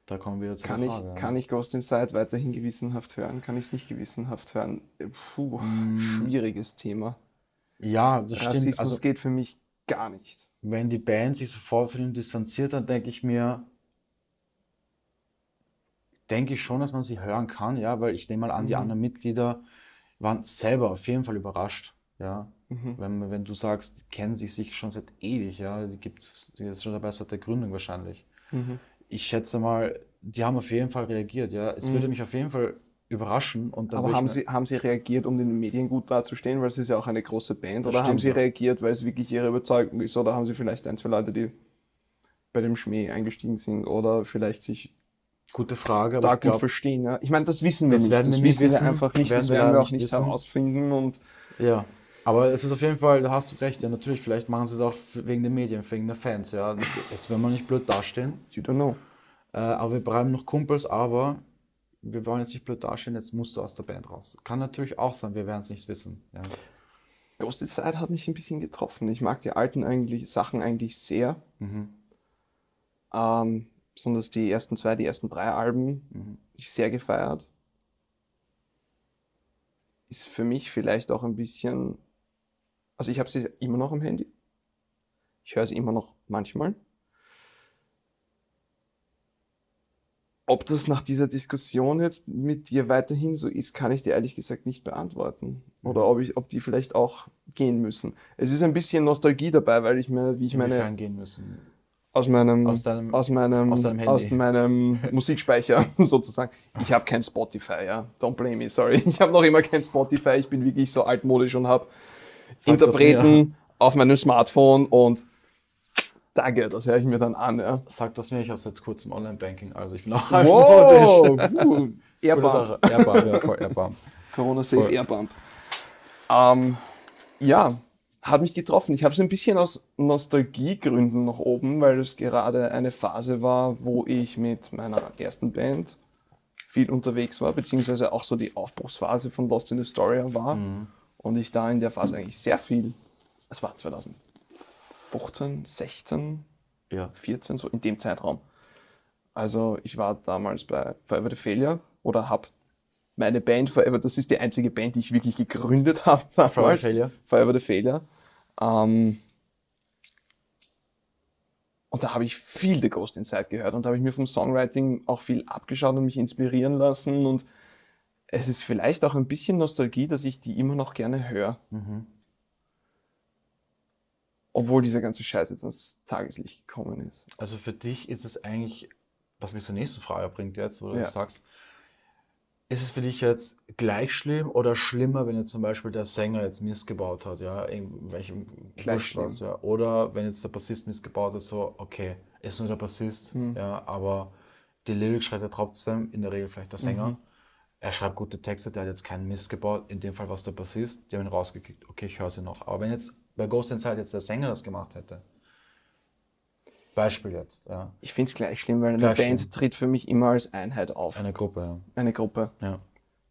Da kommen wir wieder zu Kann, der ich, Frage. kann ich Ghost Inside weiterhin gewissenhaft hören? Kann ich es nicht gewissenhaft hören? Puh, Mm. schwieriges Thema. ja, das stimmt. Rassismus Also geht für mich gar nicht. wenn die Band sich sofort von ihm distanziert, dann denke ich mir, denke ich schon, dass man sie hören kann, ja, weil ich nehme mal an, die Mhm. anderen Mitglieder waren selber auf jeden Fall überrascht, ja. Mhm. Wenn, wenn du sagst, die kennen sich sich schon seit ewig, ja, die gibt's, die ist schon dabei seit der Gründung wahrscheinlich. Mhm. Ich schätze mal, die haben auf jeden Fall reagiert, ja. Es Mhm. würde mich auf jeden Fall überraschen Aber haben sie, haben sie reagiert, um den Medien gut dazustehen, weil es ist ja auch eine große Band? Das Oder haben stimmt, sie ja. reagiert, weil es wirklich ihre Überzeugung ist? Oder haben sie vielleicht ein, zwei Leute, die bei dem Schmäh eingestiegen sind oder vielleicht sich Gute Frage, da gut glaub, verstehen? Ja? Ich meine, das wissen wir Das nicht. werden das wir wissen wir einfach nicht. werden das wir werden wir leider auch nicht herausfinden. Und Ja, aber es ist auf jeden Fall, da hast du recht, ja, natürlich, vielleicht machen sie es auch wegen den Medien, wegen der Fans, ja. Nicht- Jetzt werden wir nicht blöd dastehen, you don't know. äh, aber wir bleiben noch Kumpels, aber wir wollen jetzt nicht blöd dastehen, jetzt musst du aus der Band raus. Kann natürlich auch sein, wir werden es nicht wissen. Ja. Ghost Inside hat mich ein bisschen getroffen. Ich mag die alten eigentlich, Sachen eigentlich sehr. Mhm. Ähm, besonders die ersten zwei, die ersten drei Alben. Mhm. Ich sehr gefeiert. Ist für mich vielleicht auch ein bisschen. Also ich habe sie immer noch am Handy. Ich höre sie immer noch manchmal. Ob das nach dieser Diskussion jetzt mit dir weiterhin so ist, kann ich dir ehrlich gesagt nicht beantworten. Oder ob, ich, ob die vielleicht auch gehen müssen. Es ist ein bisschen Nostalgie dabei, weil ich mir, wie ich meine, Inwiefern gehen müssen. aus meinem, Aus deinem- aus meinem, aus aus meinem Musikspeicher sozusagen. Ich habe kein Spotify, ja. Don't blame me, sorry. Ich habe noch immer kein Spotify. Ich bin wirklich so altmodisch und habe Interpreten auf meinem Smartphone und danke, das höre ich mir dann an. Ja. Sag das mir, ich habe seit kurzem Online-Banking, also ich bin auch Wow, Gute Airbump. Airbump, ja, voll Airbump. Corona Safe Voll. Airbump. Ähm, ja, hat mich getroffen. Ich habe es ein bisschen aus Nostalgiegründen nach oben, weil es gerade eine Phase war, wo ich mit meiner ersten Band viel unterwegs war, beziehungsweise auch so die Aufbruchsphase von Lost in Astoria war. Und ich da in der Phase eigentlich sehr viel, es war 2015, 16, Ja. 14, so in dem Zeitraum. Also ich war damals bei Forever the Failure oder habe meine Band Forever, das ist die einzige Band, die ich wirklich gegründet habe damals. Forever the Failure? Forever the Failure. Ähm, und da habe ich viel The Ghost Inside gehört und da habe ich mir vom Songwriting auch viel abgeschaut und mich inspirieren lassen und es ist vielleicht auch ein bisschen Nostalgie, dass ich die immer noch gerne höre. Mhm. Obwohl dieser ganze Scheiß jetzt ans Tageslicht gekommen ist. Also für dich ist es eigentlich, was mich zur nächsten Frage bringt jetzt, wo du Ja. das sagst, ist es für dich jetzt gleich schlimm oder schlimmer, wenn jetzt zum Beispiel der Sänger jetzt missgebaut hat, ja, in welchem Gleich was, ja, oder wenn jetzt der Bassist missgebaut hat, so, okay, ist nur der Bassist, Hm. ja, aber die Lyrics schreibt er trotzdem, in der Regel vielleicht der Sänger. Mhm. Er schreibt gute Texte, der hat jetzt keinen Mist gebaut, in dem Fall war es der Bassist, die haben ihn rausgekickt, okay, ich höre sie noch. Aber wenn jetzt bei Ghost Inside jetzt der Sänger das gemacht hätte, Beispiel jetzt, ja, Ich finde es gleich schlimm, weil eine Gleich Band schlimm. tritt für mich immer als Einheit auf. eine Gruppe, eine Gruppe. ja. ja.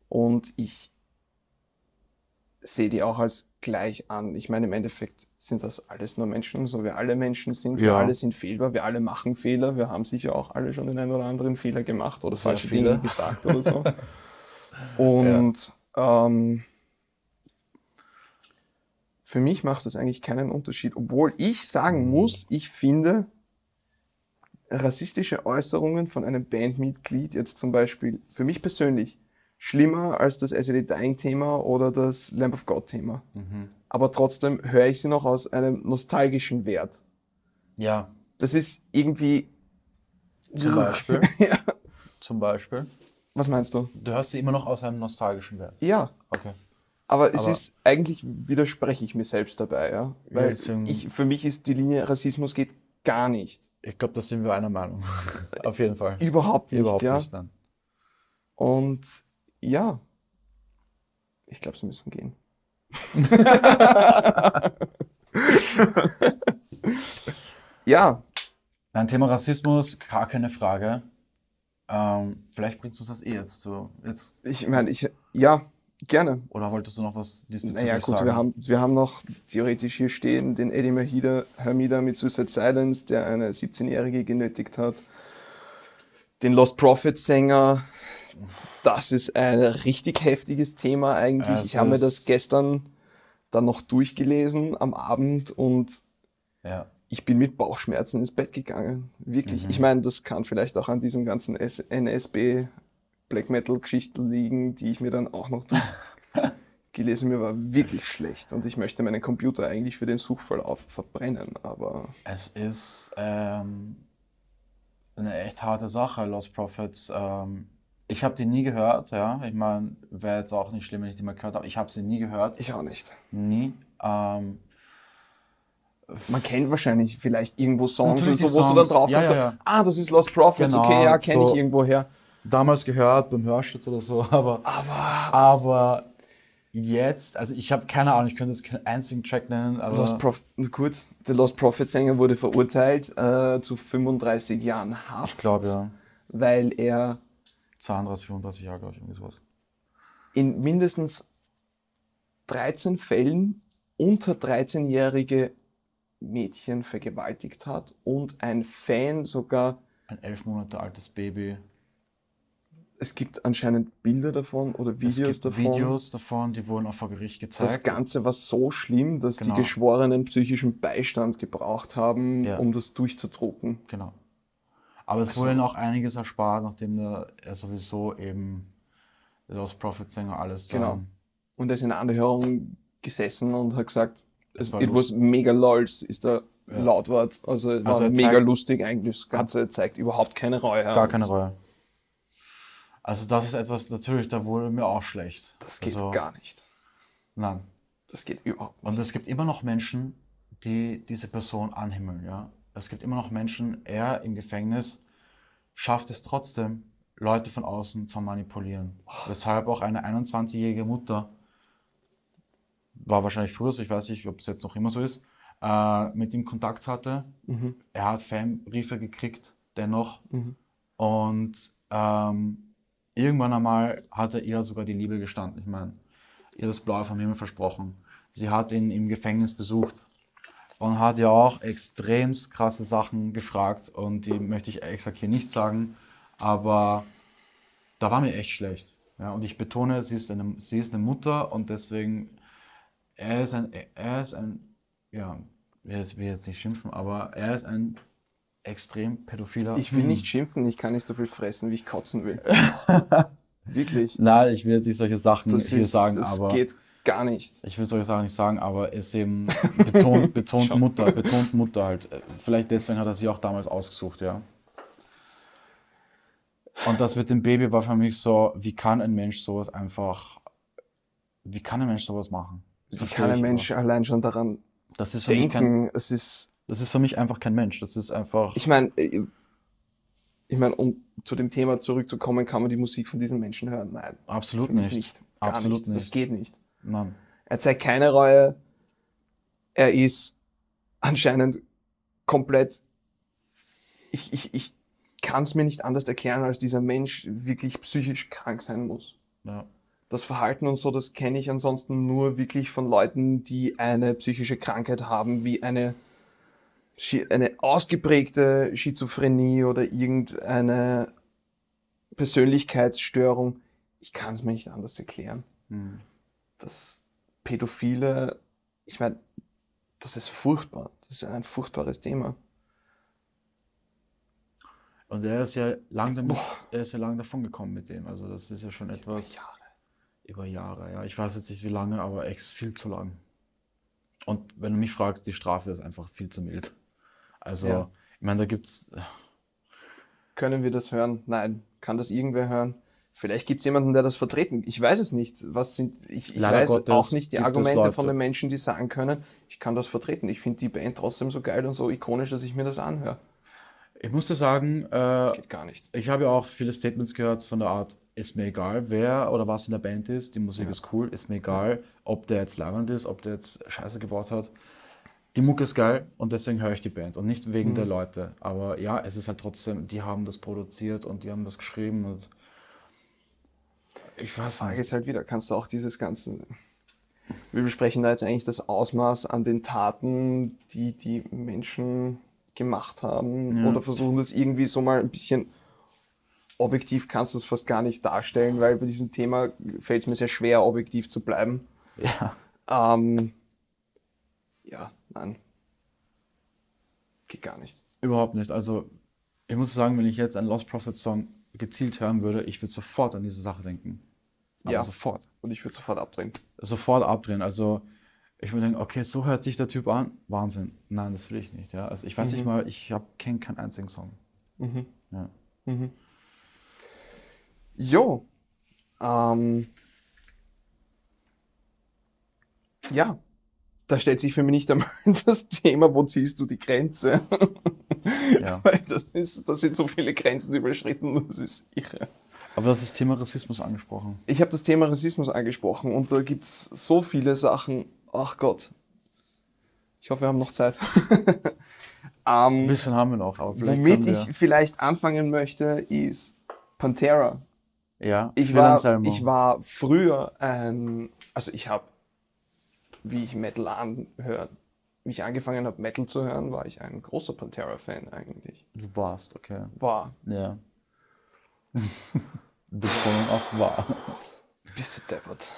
Und ich sehe die auch als gleich an. Ich meine, im Endeffekt sind das alles nur Menschen, so wie alle Menschen sind. Wir Ja. alle sind fehlbar, wir alle machen Fehler. Wir haben sicher auch alle schon den einen oder anderen Fehler gemacht oder Sehr falsche viele. Dinge gesagt oder so. Und ähm, für mich macht das eigentlich keinen Unterschied. Obwohl ich sagen muss, ich finde, rassistische Äußerungen von einem Bandmitglied jetzt zum Beispiel für mich persönlich schlimmer als das SED Dying Thema oder das Lamp of God Thema. Mhm. Aber trotzdem höre ich sie noch aus einem nostalgischen Wert. Ja, Das ist irgendwie. zum Beispiel. ja. zum Beispiel. Was meinst du? Du hörst sie immer noch aus einem nostalgischen Wert. Ja, Okay. aber es Aber- ist eigentlich widerspreche ich mir selbst dabei, ja. Weil deswegen- ich, für mich ist die Linie Rassismus geht gar nicht. Ich glaube, da sind wir einer Meinung. Auf jeden Fall. Überhaupt nicht, Überhaupt ja. nicht, nein. Und ja, ich glaube, sie müssen gehen. ja, Ein Thema Rassismus, gar keine Frage. Ähm, vielleicht bringst du das eh jetzt so. Jetzt. ich meine, ich, ja, gerne. Oder wolltest du noch was diesbezüglich Naja, gut, sagen? wir haben, wir haben noch theoretisch hier stehen den Eddie Mahida, Hamida mit Suicide Silence, der eine 17-Jährige genötigt hat. Den Lost Prophets Sänger. Das ist ein richtig heftiges Thema eigentlich. Es ich habe mir das gestern dann noch durchgelesen am Abend und Ja. Ich bin mit Bauchschmerzen ins Bett gegangen. Wirklich. Mhm. Ich meine, das kann vielleicht auch an diesem ganzen NSB Black Metal Geschichten liegen, die ich mir dann auch noch durchgelesen Mir war wirklich schlecht und ich möchte meinen Computer eigentlich für den Suchverlauf verbrennen, aber Es ist ähm, eine echt harte Sache, Lost Prophets. Ähm, ich habe die nie gehört, ja. Ich meine, wäre jetzt auch nicht schlimm, wenn ich die mal gehört habe. Ich habe sie nie gehört. ich auch nicht. Nie. Ähm, Man kennt wahrscheinlich vielleicht irgendwo Songs Natürlich und so, wo du dann Songs. drauf Ja, kommst, ja, so, ja. ah, das ist Lost Prophets, Genau, okay, ja, kenne so. ich irgendwoher. damals gehört beim Hörschutz oder so, aber, Aber aber jetzt, also ich habe keine Ahnung, ich könnte jetzt keinen einzigen Track nennen, aber Lost Proph gut, der Lost Prophet Sänger wurde verurteilt äh, zu 35 Jahren Haft, ich glaube ja, weil er 32, 35 Jahre, glaube ich, irgendwie sowas. in mindestens 13 Fällen unter 13-jährige Mädchen vergewaltigt hat und ein Fan sogar, Ein elf Monate altes Baby. es gibt anscheinend Bilder davon oder Videos es gibt davon. Videos davon, die wurden auch vor Gericht gezeigt. Das Ganze war so schlimm, dass Genau. die Geschworenen psychischen Beistand gebraucht haben, Ja. um das durchzudrucken. Genau. Aber es Also- wurde ihnen auch einiges erspart, nachdem der, er sowieso eben Lost Prophet Sänger alles Genau. Und er ist in einer Anhörung gesessen und hat gesagt, Es war it was mega lols, ist der Ja. Lautwort. Also es war Also mega zeigt- lustig eigentlich. Das Ganze zeigt überhaupt keine Reue. gar Und keine Reue. Also das ist etwas, natürlich, da wurde mir auch schlecht. Das geht also, gar nicht. Nein. Das geht überhaupt nicht. Und es gibt immer noch Menschen, die diese Person anhimmeln, ja. Es gibt immer noch Menschen, er im Gefängnis schafft es trotzdem, Leute von außen zu manipulieren. Weshalb auch eine 21-jährige Mutter, war wahrscheinlich früher so, ich weiß nicht, ob es jetzt noch immer so ist, äh, mit ihm Kontakt hatte. Mhm. Er hat Fanbriefe gekriegt, dennoch. Mhm. Und ähm, irgendwann einmal hat er ihr sogar die Liebe gestanden. Ich meine, ihr das Blaue vom Himmel versprochen. Sie hat ihn im Gefängnis besucht und hat ja auch extremst krasse Sachen gefragt und die möchte ich exakt hier nicht sagen, aber da war mir echt schlecht. Ja, und ich betone, sie ist eine, sie ist eine Mutter und deswegen, er ist ein, er ist ein, ja, ich will jetzt, will jetzt nicht schimpfen, aber er ist ein extrem pädophiler. Ich will nicht schimpfen, ich kann nicht so viel fressen, wie ich kotzen will. Wirklich. Nein, ich will jetzt nicht solche Sachen Das, hier ist, sagen, das aber geht gar nicht. ich will solche Sachen nicht sagen, aber er ist eben betont, betont. Mutter, betont Mutter halt. Vielleicht deswegen hat er sie auch damals ausgesucht, ja. Und das mit dem Baby war für mich so, wie kann ein Mensch sowas einfach, wie kann ein Mensch sowas machen? Wie kann ein Mensch aber. allein schon daran Das ist für mich kein, denken? Es ist, das ist für mich einfach kein Mensch. Das ist einfach, ich meine, ich meine, um zu dem Thema zurückzukommen, kann man die Musik von diesen Menschen hören? Nein. absolut nicht. Gar Absolut nicht. Das nicht. geht nicht. Nein. Er zeigt keine Reue. Er ist anscheinend komplett. Ich, ich, ich kann es mir nicht anders erklären, als dieser Mensch wirklich psychisch krank sein muss. Ja. Das Verhalten und so, das kenne ich ansonsten nur wirklich von Leuten, die eine psychische Krankheit haben, wie eine, eine ausgeprägte Schizophrenie oder irgendeine Persönlichkeitsstörung. Ich kann es mir nicht anders erklären Hm. das Pädophile, ich meine, das ist furchtbar. Das ist ein furchtbares Thema. Und er ist ja lang damit, er ist ja lang davon gekommen mit dem. Also das ist ja schon etwas Jahre. Über Jahre, ja. Ich weiß jetzt nicht wie lange, aber ex viel zu lang. Und wenn du mich fragst, die Strafe ist einfach viel zu mild. Also, Ja. ich meine, da gibt's. Können wir das hören? Nein. Kann das irgendwer hören? Vielleicht gibt es jemanden, der das vertreten. Ich weiß es nicht. Was sind, ich ich weiß Gottes auch nicht die Argumente von den Menschen, die sagen können, ich kann das vertreten. Ich finde die Band trotzdem so geil und so ikonisch, dass ich mir das anhöre. Ich musste sagen, äh, Geht gar nicht. ich habe ja auch viele Statements gehört von der Art, ist mir egal, wer oder was in der Band ist, die Musik Ja. ist cool, ist mir egal, ob der jetzt leibend ist, ob der jetzt Scheiße gebaut hat. Die Mucke ist geil und deswegen höre ich die Band und nicht wegen Mhm. der Leute. Aber ja, es ist halt trotzdem, die haben das produziert und die haben das geschrieben und ich weiß Frage nicht. ist halt wieder, kannst du auch dieses ganze. Wir besprechen da jetzt eigentlich das Ausmaß an den Taten, die die Menschen gemacht haben, Ja. oder versuchen das irgendwie so mal ein bisschen objektiv kannst du es fast gar nicht darstellen, weil bei diesem Thema fällt es mir sehr schwer, objektiv zu bleiben. Ja. Ähm, ja, nein. Geht gar nicht. Überhaupt nicht. Also, ich muss sagen, wenn ich jetzt einen Lost Prophet Song gezielt hören würde, ich würde sofort an diese Sache denken. Aber Ja. sofort. Und ich würde sofort abdrehen. Sofort abdrehen. Also, ich würde denken, okay, so hört sich der Typ an. Wahnsinn. Nein, das will ich nicht. Ja? Also, ich weiß nicht Mhm. mal, ich kenne keinen einzigen Song. Mhm. Ja. Mhm. Jo. Ähm, ja. Da stellt sich für mich nicht einmal das Thema, wo ziehst du die Grenze? Ja. Weil das, ist, das sind so viele Grenzen überschritten, das ist irre. Aber das ist das Thema Rassismus angesprochen. Ich habe das Thema Rassismus angesprochen und da gibt es so viele Sachen. Ach Gott. Ich hoffe, wir haben noch Zeit. Ein ähm, bisschen haben wir noch, aber vielleicht womit wir, ich vielleicht anfangen möchte, ist Pantera. Ja, Ich war, Anselmo. ich war früher ein, also ich habe, wie ich Metal anhören, wie ich angefangen habe, Metal zu hören, war ich ein großer Pantera-Fan eigentlich. Du warst, okay. War. Ja. Betonung auch war. Bist du deppert.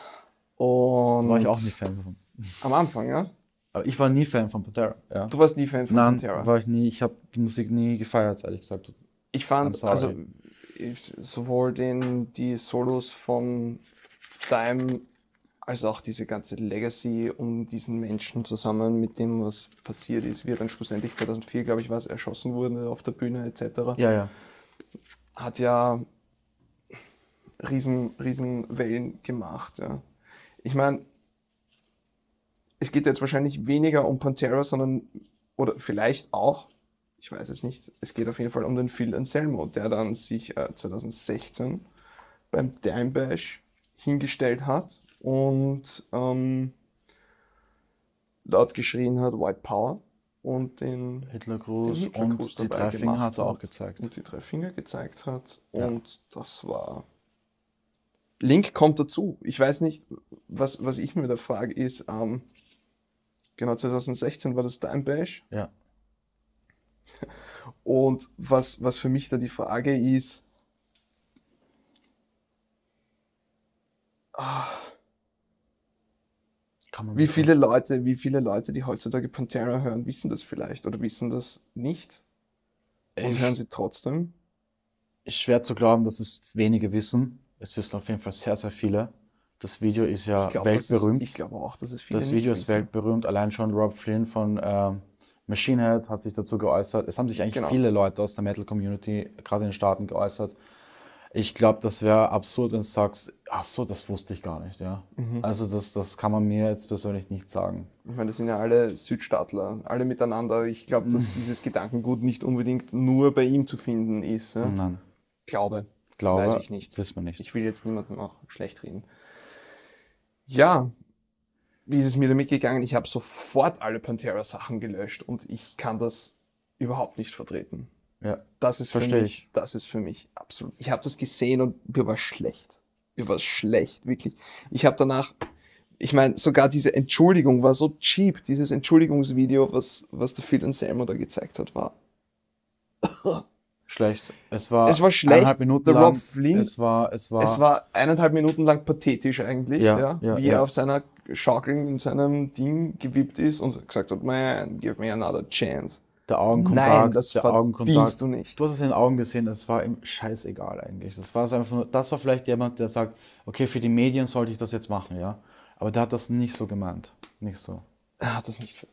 Und War ich auch nie Fan von. am Anfang, ja? Aber ich war nie Fan von Pantera. Ja. Du warst nie Fan von Nein, Pantera. war ich nie. Ich habe die Musik nie gefeiert, ehrlich gesagt. Ich fand, also sowohl den, die Solos von Dime als auch diese ganze Legacy um diesen Menschen zusammen mit dem, was passiert ist, wie er dann schlussendlich 2004, glaube ich, war es, erschossen wurde auf der Bühne etc., Ja, ja. hat ja riesen, riesen Wellen gemacht. Ja. Ich meine, es geht jetzt wahrscheinlich weniger um Pantera, sondern, oder vielleicht auch, ich weiß es nicht, es geht auf jeden Fall um den Phil Anselmo, der dann sich äh, 2016 beim Dime Bash hingestellt hat und ähm, laut geschrien hat White Power und den Hitlergruß Hitlergruß und die dabei drei Finger hat er auch gezeigt. Und die drei Finger gezeigt hat. Ja. Und das war. Link kommt dazu. Ich weiß nicht, was, was ich mir da frage, ist, ähm, genau 2016 war das Time Bash. Ja. Und was, was für mich da die Frage ist, ah, wie viele Leute, wie viele Leute, die heutzutage Pantera hören, wissen das vielleicht oder wissen das nicht und Ich- hören sie trotzdem? Ist schwer zu glauben, dass es wenige wissen. Es wissen auf jeden Fall sehr, sehr viele. Das Video ist ja Ich glaube weltberühmt. Ich glaube auch, dass es viele Das Video ist wissen. weltberühmt. Allein schon Rob Flynn von ähm, Machine Head hat sich dazu geäußert. Es haben sich eigentlich Genau. viele Leute aus der Metal-Community, gerade in den Staaten, geäußert. Ich glaube, das wäre absurd, wenn du sagst, ach so, das wusste ich gar nicht, ja. Mhm. Also das, das kann man mir jetzt persönlich nicht sagen. Ich meine, das sind ja alle Südstaatler, alle miteinander. Ich glaube, Mhm. dass dieses Gedankengut nicht unbedingt nur bei ihm zu finden ist. Ja? Nein, Glaube. glaube, Weiß ich nicht. wissen wir nicht. Ich will jetzt niemandem auch schlecht reden. Ja, wie ist es mir damit gegangen? Ich habe sofort alle Pantera-Sachen gelöscht und ich kann das überhaupt nicht vertreten. ja. Das ist für Versteh mich, das ist für mich absolut. Ich habe das gesehen und mir war schlecht. Mir war schlecht, wirklich. Ich habe danach, ich meine, sogar diese Entschuldigung war so cheap. Dieses Entschuldigungsvideo, was, was der Phil Anselmo da gezeigt hat, war. Schlecht. Es war, Es war schlecht. eineinhalb Minuten Der lang. Flynn- es war, es war, Es war eineinhalb Minuten lang pathetisch eigentlich, Ja, ja, ja, wie ja. er auf seiner Schaukel in seinem Ding gewippt ist und gesagt hat, man, give me another chance. Der Augenkontakt, Nein, das der verdienst du nicht. Du hast es in den Augen gesehen, das war ihm scheißegal eigentlich. Das war einfach nur, das war vielleicht jemand, der sagt, okay, für die Medien sollte ich das jetzt machen, ja. Aber der hat das nicht so gemeint. Nicht so. Er hat das nicht.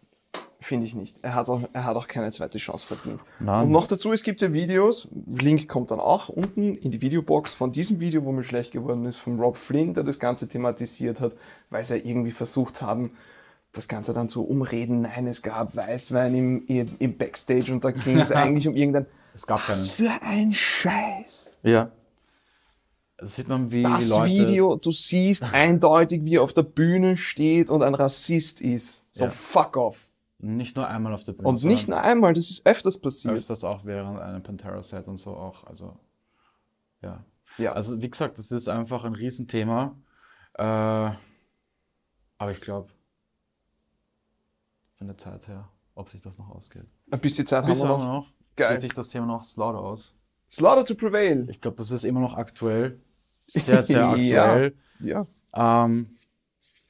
Finde ich nicht. Er hat, auch, er hat auch keine zweite Chance verdient. Nein. Und noch dazu, es gibt ja Videos, Link kommt dann auch unten in die Videobox von diesem Video, wo mir schlecht geworden ist, von Rob Flynn, der das Ganze thematisiert hat, weil sie ja irgendwie versucht haben, das Ganze dann zu umreden. Nein, es gab Weißwein im, im, im Backstage und da ging es eigentlich um irgendein... Es gab Was keinen. für ein Scheiß! Ja. Da sieht man, wie Das Leute. Video, du siehst eindeutig, wie er auf der Bühne steht und ein Rassist ist. So, Ja. fuck off. Nicht nur einmal auf der Bühne. Und nicht nur einmal, das ist öfters passiert. öfters auch während einem Pantera-Set und so auch. Also, ja. Ja. Also, wie gesagt, das ist einfach ein Riesenthema. Äh, aber ich glaube, von der Zeit her, ob sich das noch ausgeht. Ein bisschen Zeit Bis haben noch. wir noch. Geil. Geht sich das Thema noch Slaughter aus? Slaughter to Prevail. Ich glaube, das ist immer noch aktuell. Sehr, sehr Ja. aktuell. Ja. Ähm,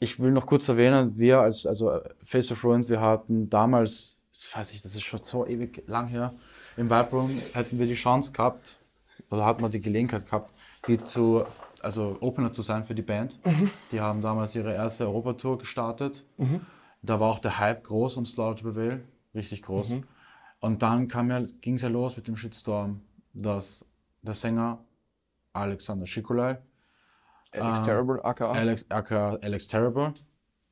ich will noch kurz erwähnen, wir als also Face of Ruins, wir hatten damals, das weiß ich, das ist schon so ewig lang her, im Vibe Room hätten wir die Chance gehabt, oder hatten wir die Gelegenheit gehabt, die zu, also Opener zu sein für die Band. Die haben damals ihre erste Europatour gestartet. Da war auch der Hype groß um Slaughter to Prevail, richtig groß. Und dann kam ja, ging es ja los mit dem Shitstorm, dass der Sänger Alexander Schikulai Alex Ah. Terrible, aka. Alex, aka Alex Terrible,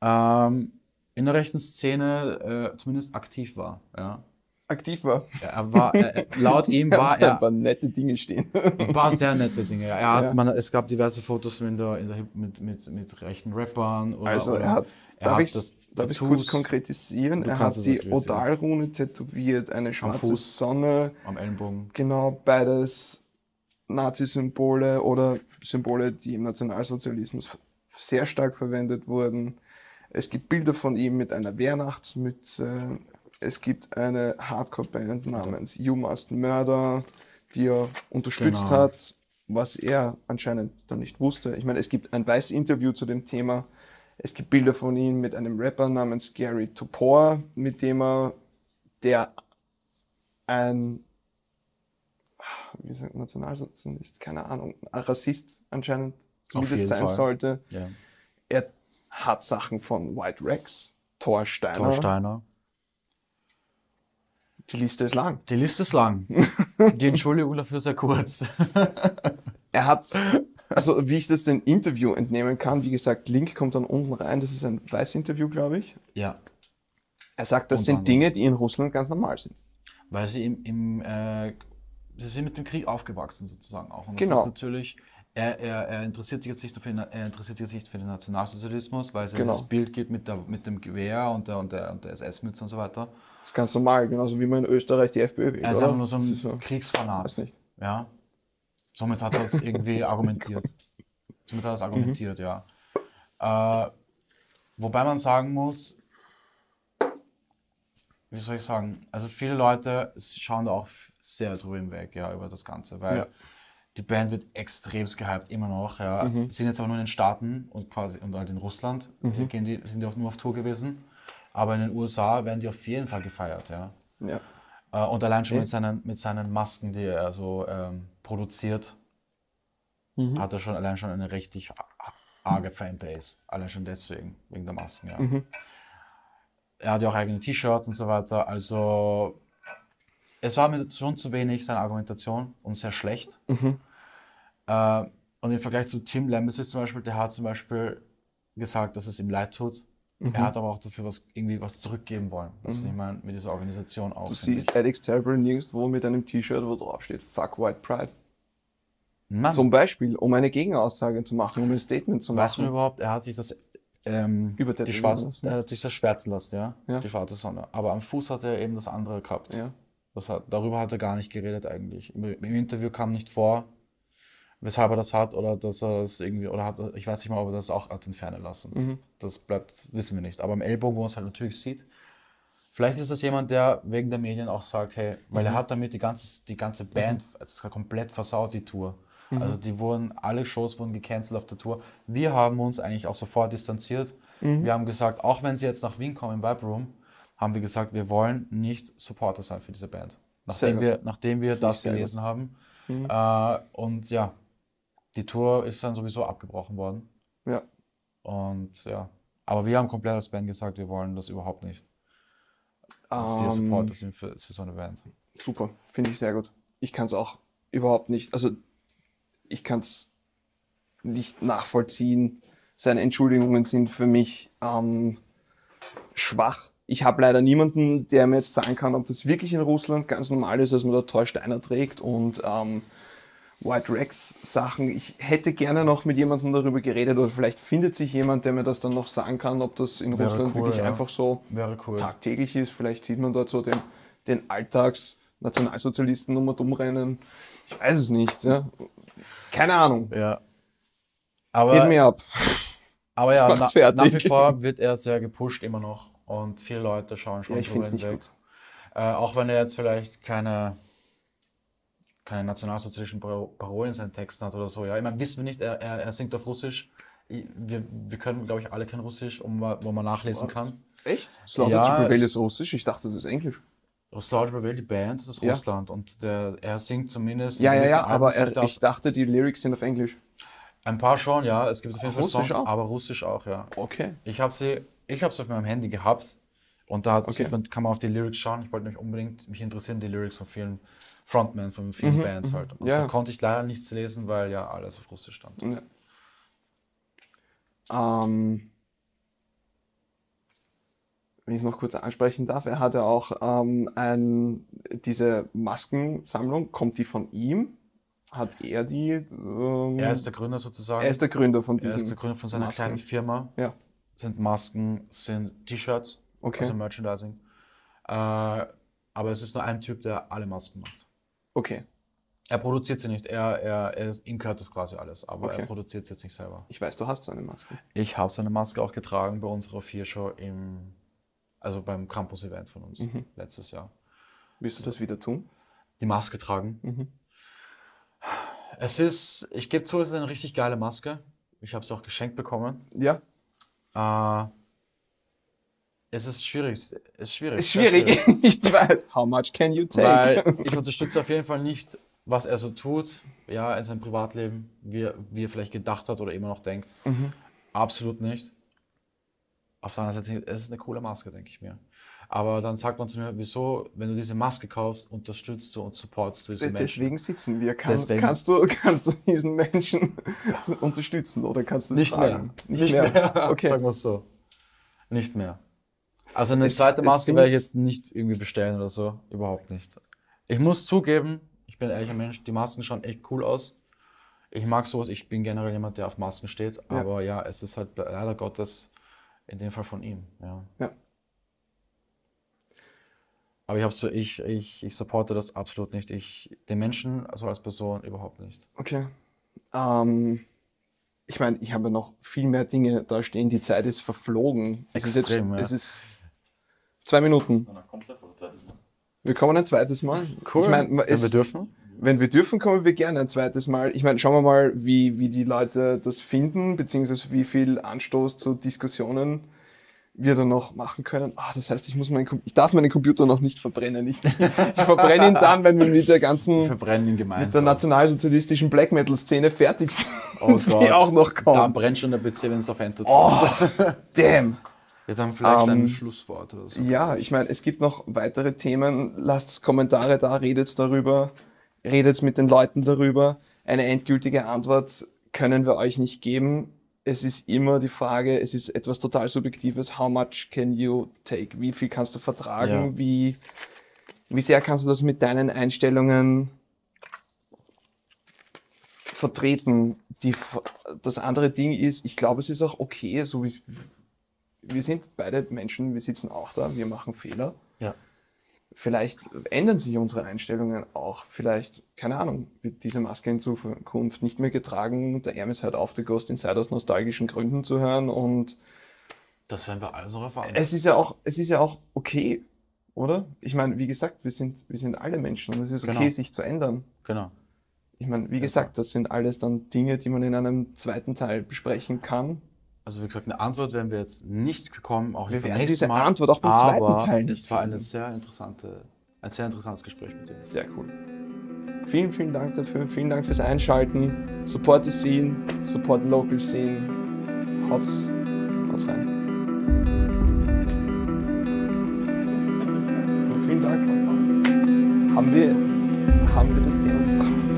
ähm, in der rechten Szene äh, zumindest aktiv war. Ja. aktiv war. Er war, er, laut ihm war Ganz ein paar er, nette Dinge stehen. war sehr nette Dinge. Er hat, Ja. man, es gab diverse Fotos in der, in der, mit, mit, mit rechten Rappern. Oder, Also er hat, er darf hat ich, das darf ich kurz konkretisieren? Du Er hat die ja. Odalrune tätowiert, eine schwarze Fuß. Sonne, am Ellenbogen. genau, beides Nazi-Symbole oder Symbole, die im Nationalsozialismus sehr stark verwendet wurden. Es gibt Bilder von ihm mit einer Weihnachtsmütze. Es gibt eine Hardcore-Band namens You Must Murder, die er unterstützt Genau. hat, was er anscheinend dann nicht wusste. Ich meine, es gibt ein weißes Interview zu dem Thema. Es gibt Bilder von ihm mit einem Rapper namens Gary Topor, mit dem er, der ein wie sagt Nationalsozialist, keine Ahnung, Rassist anscheinend zumindest jeden sein Fall. sollte. Ja. Er hat Sachen von White Rex, Thor Steiner. Thor Steiner. Die Liste ist lang. Die Liste ist lang. Die Entschuldigung dafür sehr kurz. Er hat, also wie ich das dem Interview entnehmen kann, wie gesagt, Link kommt dann unten rein, das ist ein Weiß-Interview, glaube ich. ja. Er sagt, das Unter sind. Dinge, die in Russland ganz normal sind. Weil sie im, im äh, sie sind mit dem Krieg aufgewachsen sozusagen auch. Und das Genau. ist natürlich, er, er, er interessiert sich jetzt nicht für den, er interessiert sich jetzt nicht für den Nationalsozialismus, weil es ja Genau. dieses Bild gibt mit, der, mit dem Gewehr und der, und der, und der SS-Mütze und so weiter. Das ist ganz normal, genauso wie man in Österreich die FPÖ wählt. Er ist einfach nur so Das ein so. Kriegsfanat. Weiß nicht. Ja. Somit hat er es irgendwie argumentiert. Somit hat er es argumentiert, ja. Äh, wobei man sagen muss, wie soll ich sagen, also viele Leute schauen da auch sehr drüber hinweg, ja, über das Ganze, weil Ja. die Band wird extremst gehypt, immer noch, ja. Sind jetzt aber nur in den Staaten und quasi und halt in Russland, die gehen die, sind die auf, nur auf Tour gewesen. Aber in den USA werden die auf jeden Fall gefeiert, ja. Ja. Äh, und allein schon mit seinen, mit seinen Masken, die er so ähm, produziert, Mhm. hat er schon allein schon eine richtig arge Fanbase. Allein schon deswegen, wegen der Masken, ja. Mhm. Er hat ja auch eigene T-Shirts und so weiter. Also es war mir schon zu wenig, seine Argumentation, und sehr schlecht. Mhm. Äh, und im Vergleich zu Tim Lembesis zum Beispiel, der hat zum Beispiel gesagt, dass es ihm leid tut. Mhm. Er hat aber auch dafür was, irgendwie was zurückgeben wollen. Das ich meine, mit dieser Organisation auch. Du siehst Alex Terrible nirgendwo mit einem T-Shirt, wo drauf steht Fuck White Pride. Mann, Zum Beispiel, um eine Gegenaussage zu machen, um ein Statement zu Weiß man machen. überhaupt, er hat sich das ähm, Übertätowieren die schwarze, lassen. er hat sich das schwärzen lassen, ja? Ja. Die schwarze Sonne. Aber am Fuß hat er eben das andere gehabt. Ja. Das hat, darüber hat er gar nicht geredet eigentlich. Im, Im Interview kam nicht vor, weshalb er das hat oder dass er das irgendwie, oder hat, ich weiß nicht mal, ob er das auch hat entfernen lassen. Mhm. Das bleibt, wissen wir nicht. Aber am Ellbogen, wo man es halt natürlich sieht, vielleicht ist das jemand, der wegen der Medien auch sagt, hey, weil Mhm. er hat damit die ganze, die ganze Band, es ist komplett versaut, die Tour. Mhm. Also die wurden, alle Shows wurden gecancelt auf der Tour. Wir haben uns eigentlich auch sofort distanziert. Mhm. Wir haben gesagt, auch wenn sie jetzt nach Wien kommen im Vibe Room, haben wir gesagt, wir wollen nicht Supporter sein für diese Band. Nachdem gut. wir, nachdem wir Finde das gelesen haben. Mhm. Äh, und ja, die Tour ist dann sowieso abgebrochen worden. Ja. Und ja, aber wir haben komplett als Band gesagt, wir wollen das überhaupt nicht. Dass wir Ähm, Supporter sind für, für so eine Band. Super, finde ich sehr gut. Ich kann es auch überhaupt nicht, also ich kann es nicht nachvollziehen. Seine Entschuldigungen sind für mich ähm, schwach. Ich habe leider niemanden, der mir jetzt sagen kann, ob das wirklich in Russland ganz normal ist, dass man da Torsteiner trägt und ähm, White Rex Sachen. Ich hätte gerne noch mit jemandem darüber geredet oder vielleicht findet sich jemand, der mir das dann noch sagen kann, ob das in Wäre Russland cool, wirklich ja. einfach so cool. tagtäglich ist. Vielleicht sieht man dort so den, den Alltags-Nationalsozialisten um und umrennen. Ich weiß es nicht. Ja. Keine Ahnung. Ja. Geht Aber, mir ab. aber ja, na, nach wie vor wird er sehr gepusht immer noch und viele Leute schauen schon Ja, ich drüber hinweg. Äh, auch wenn er jetzt vielleicht keine, keine nationalsozialistischen Paro- Parolen in seinen Texten hat oder so. Ja, ich meine, wissen wir nicht, er, er, er singt auf Russisch. Wir, wir können, glaube ich, alle kein Russisch, um, wo man nachlesen kann. Echt? Slaughter Ja, to Prevail ist Russisch. Ich dachte, das ist Englisch. Slaughter Prevail, die Band, das ist Ja. Russland und der, er singt zumindest. Ja, ja, ja, aber er, er ich dachte, die Lyrics sind auf Englisch. Ein paar schon, ja. Es gibt auf jeden Fall Russisch Songs, auch? aber Russisch auch, ja. Okay. Ich habe sie, ich habe sie auf meinem Handy gehabt und da Okay. man, kann man auf die Lyrics schauen. Ich wollte mich unbedingt, mich interessieren die Lyrics von vielen Frontmen, von vielen Mhm, Bands mhm. halt. Und Ja. da konnte ich leider nichts lesen, weil ja alles auf Russisch stand. Ja. Ähm, wenn ich es noch kurz ansprechen darf, er hatte auch ähm, ein, diese Maskensammlung, kommt die von ihm? Hat er die? Ähm, Er ist der Gründer sozusagen. er ist der Gründer von Er ist diesem. der Gründer von seiner Masken. kleinen Firma. Ja. Sind Masken, sind T-Shirts, Okay. also Merchandising. Äh, aber es ist nur ein Typ, der alle Masken macht. Okay, Er produziert sie nicht, er, er, er ist, ihm gehört das quasi alles, aber Okay. er produziert sie jetzt nicht selber. ich weiß, du hast so eine Maske. Ich habe seine Maske auch getragen bei unserer Vier-Show im, also beim Campus-Event von uns Mhm. letztes Jahr. Willst du das wieder tun? Die Maske tragen. Mhm. Es ist, ich gebe zu, es ist eine richtig geile Maske. Ich habe sie auch geschenkt bekommen. Ja, Äh, es ist schwierig. Es ist schwierig. ist sehr schwierig. ich weiß. How much can you take? Weil ich unterstütze auf jeden Fall nicht, was er so tut, ja, in seinem Privatleben, wie, er- wie er vielleicht gedacht hat oder immer noch denkt. Mhm. Absolut nicht. Auf der anderen Seite, es ist eine coole Maske, denke ich mir. Aber dann sagt man zu mir, wieso, wenn du diese Maske kaufst, unterstützt du und supportst du diese Menschen. Deswegen sitzen wir. Kann, Deswegen- Kannst, du, kannst du diesen Menschen unterstützen oder kannst du es Nicht mehr. tragen? Nicht, mehr. Okay. Sagen wir es so. Nicht mehr. Also eine Es- zweite Maske werde ich jetzt nicht irgendwie bestellen oder so. Überhaupt nicht. Ich muss zugeben, ich bin ein ehrlicher Mensch, die Masken schauen echt cool aus. Ich mag sowas, ich bin generell jemand, der auf Masken steht. Ja. Aber ja, es ist halt leider Gottes in dem Fall von ihm. Ja. Ja. Aber ich habe so, ich, ich, ich supporte das absolut nicht. Ich, den Menschen, also als Person, überhaupt nicht. Okay. Ähm, ich meine, ich habe noch viel mehr Dinge da stehen. Die Zeit ist verflogen. Es ist jetzt, Extrem, ja. es ist zwei Minuten. Na, kommt einfach ein zweites Mal. Wir kommen ein zweites Mal. Ich meine, Wenn es, wir dürfen. wenn wir dürfen, kommen wir gerne ein zweites Mal. Ich meine, schauen wir mal, wie, wie die Leute das finden, beziehungsweise wie viel Anstoß zu Diskussionen wir dann noch machen können. Ah, das heißt, ich muss meinen, ich darf meinen Computer noch nicht verbrennen. Ich, ich verbrenne ihn dann, wenn wir mit der ganzen mit der nationalsozialistischen Black Metal Szene fertig sind, Oh die Gott. auch noch kommt. brennt schon der PC, wenn es auf Enter Oh, damn. Ja, dann vielleicht Ähm, ein Schlusswort oder so. Ja, ich meine, es gibt noch weitere Themen. Lasst Kommentare da, redet darüber, redet mit den Leuten darüber. Eine endgültige Antwort können wir euch nicht geben. Es ist immer die Frage, es ist etwas total Subjektives. How much can you take? Wie viel kannst du vertragen? Ja. Wie, wie sehr kannst du das mit deinen Einstellungen vertreten? Die, das andere Ding ist, ich glaube, es ist auch okay, so wie wir sind beide Menschen, wir sitzen auch da, wir machen Fehler. Ja. Vielleicht ändern sich unsere Einstellungen auch. Vielleicht, keine Ahnung, wird diese Maske in Zukunft nicht mehr getragen. Der Hermes hört auf, The Ghost Inside aus nostalgischen Gründen zu hören. Und Das werden wir alles noch erfahren. es ist ja auch, es ist ja auch okay, oder? Ich meine, wie gesagt, wir sind, wir sind alle Menschen und es ist okay, Genau. sich zu ändern. Genau. Ich meine, wie gesagt, das sind alles dann Dinge, die man in einem zweiten Teil besprechen kann. Also wie gesagt, eine Antwort werden wir jetzt nicht bekommen, auch Wir nicht beim werden diese Mal. Antwort auch beim zweiten Teil nicht Es war eine sehr interessante, ein sehr interessantes Gespräch mit dir. Sehr cool. Vielen, vielen Dank dafür. Vielen Dank fürs Einschalten. Support the Scene, support the local scene. Haut's, haut's rein. Vielen Dank. Haben wir, haben wir das Thema?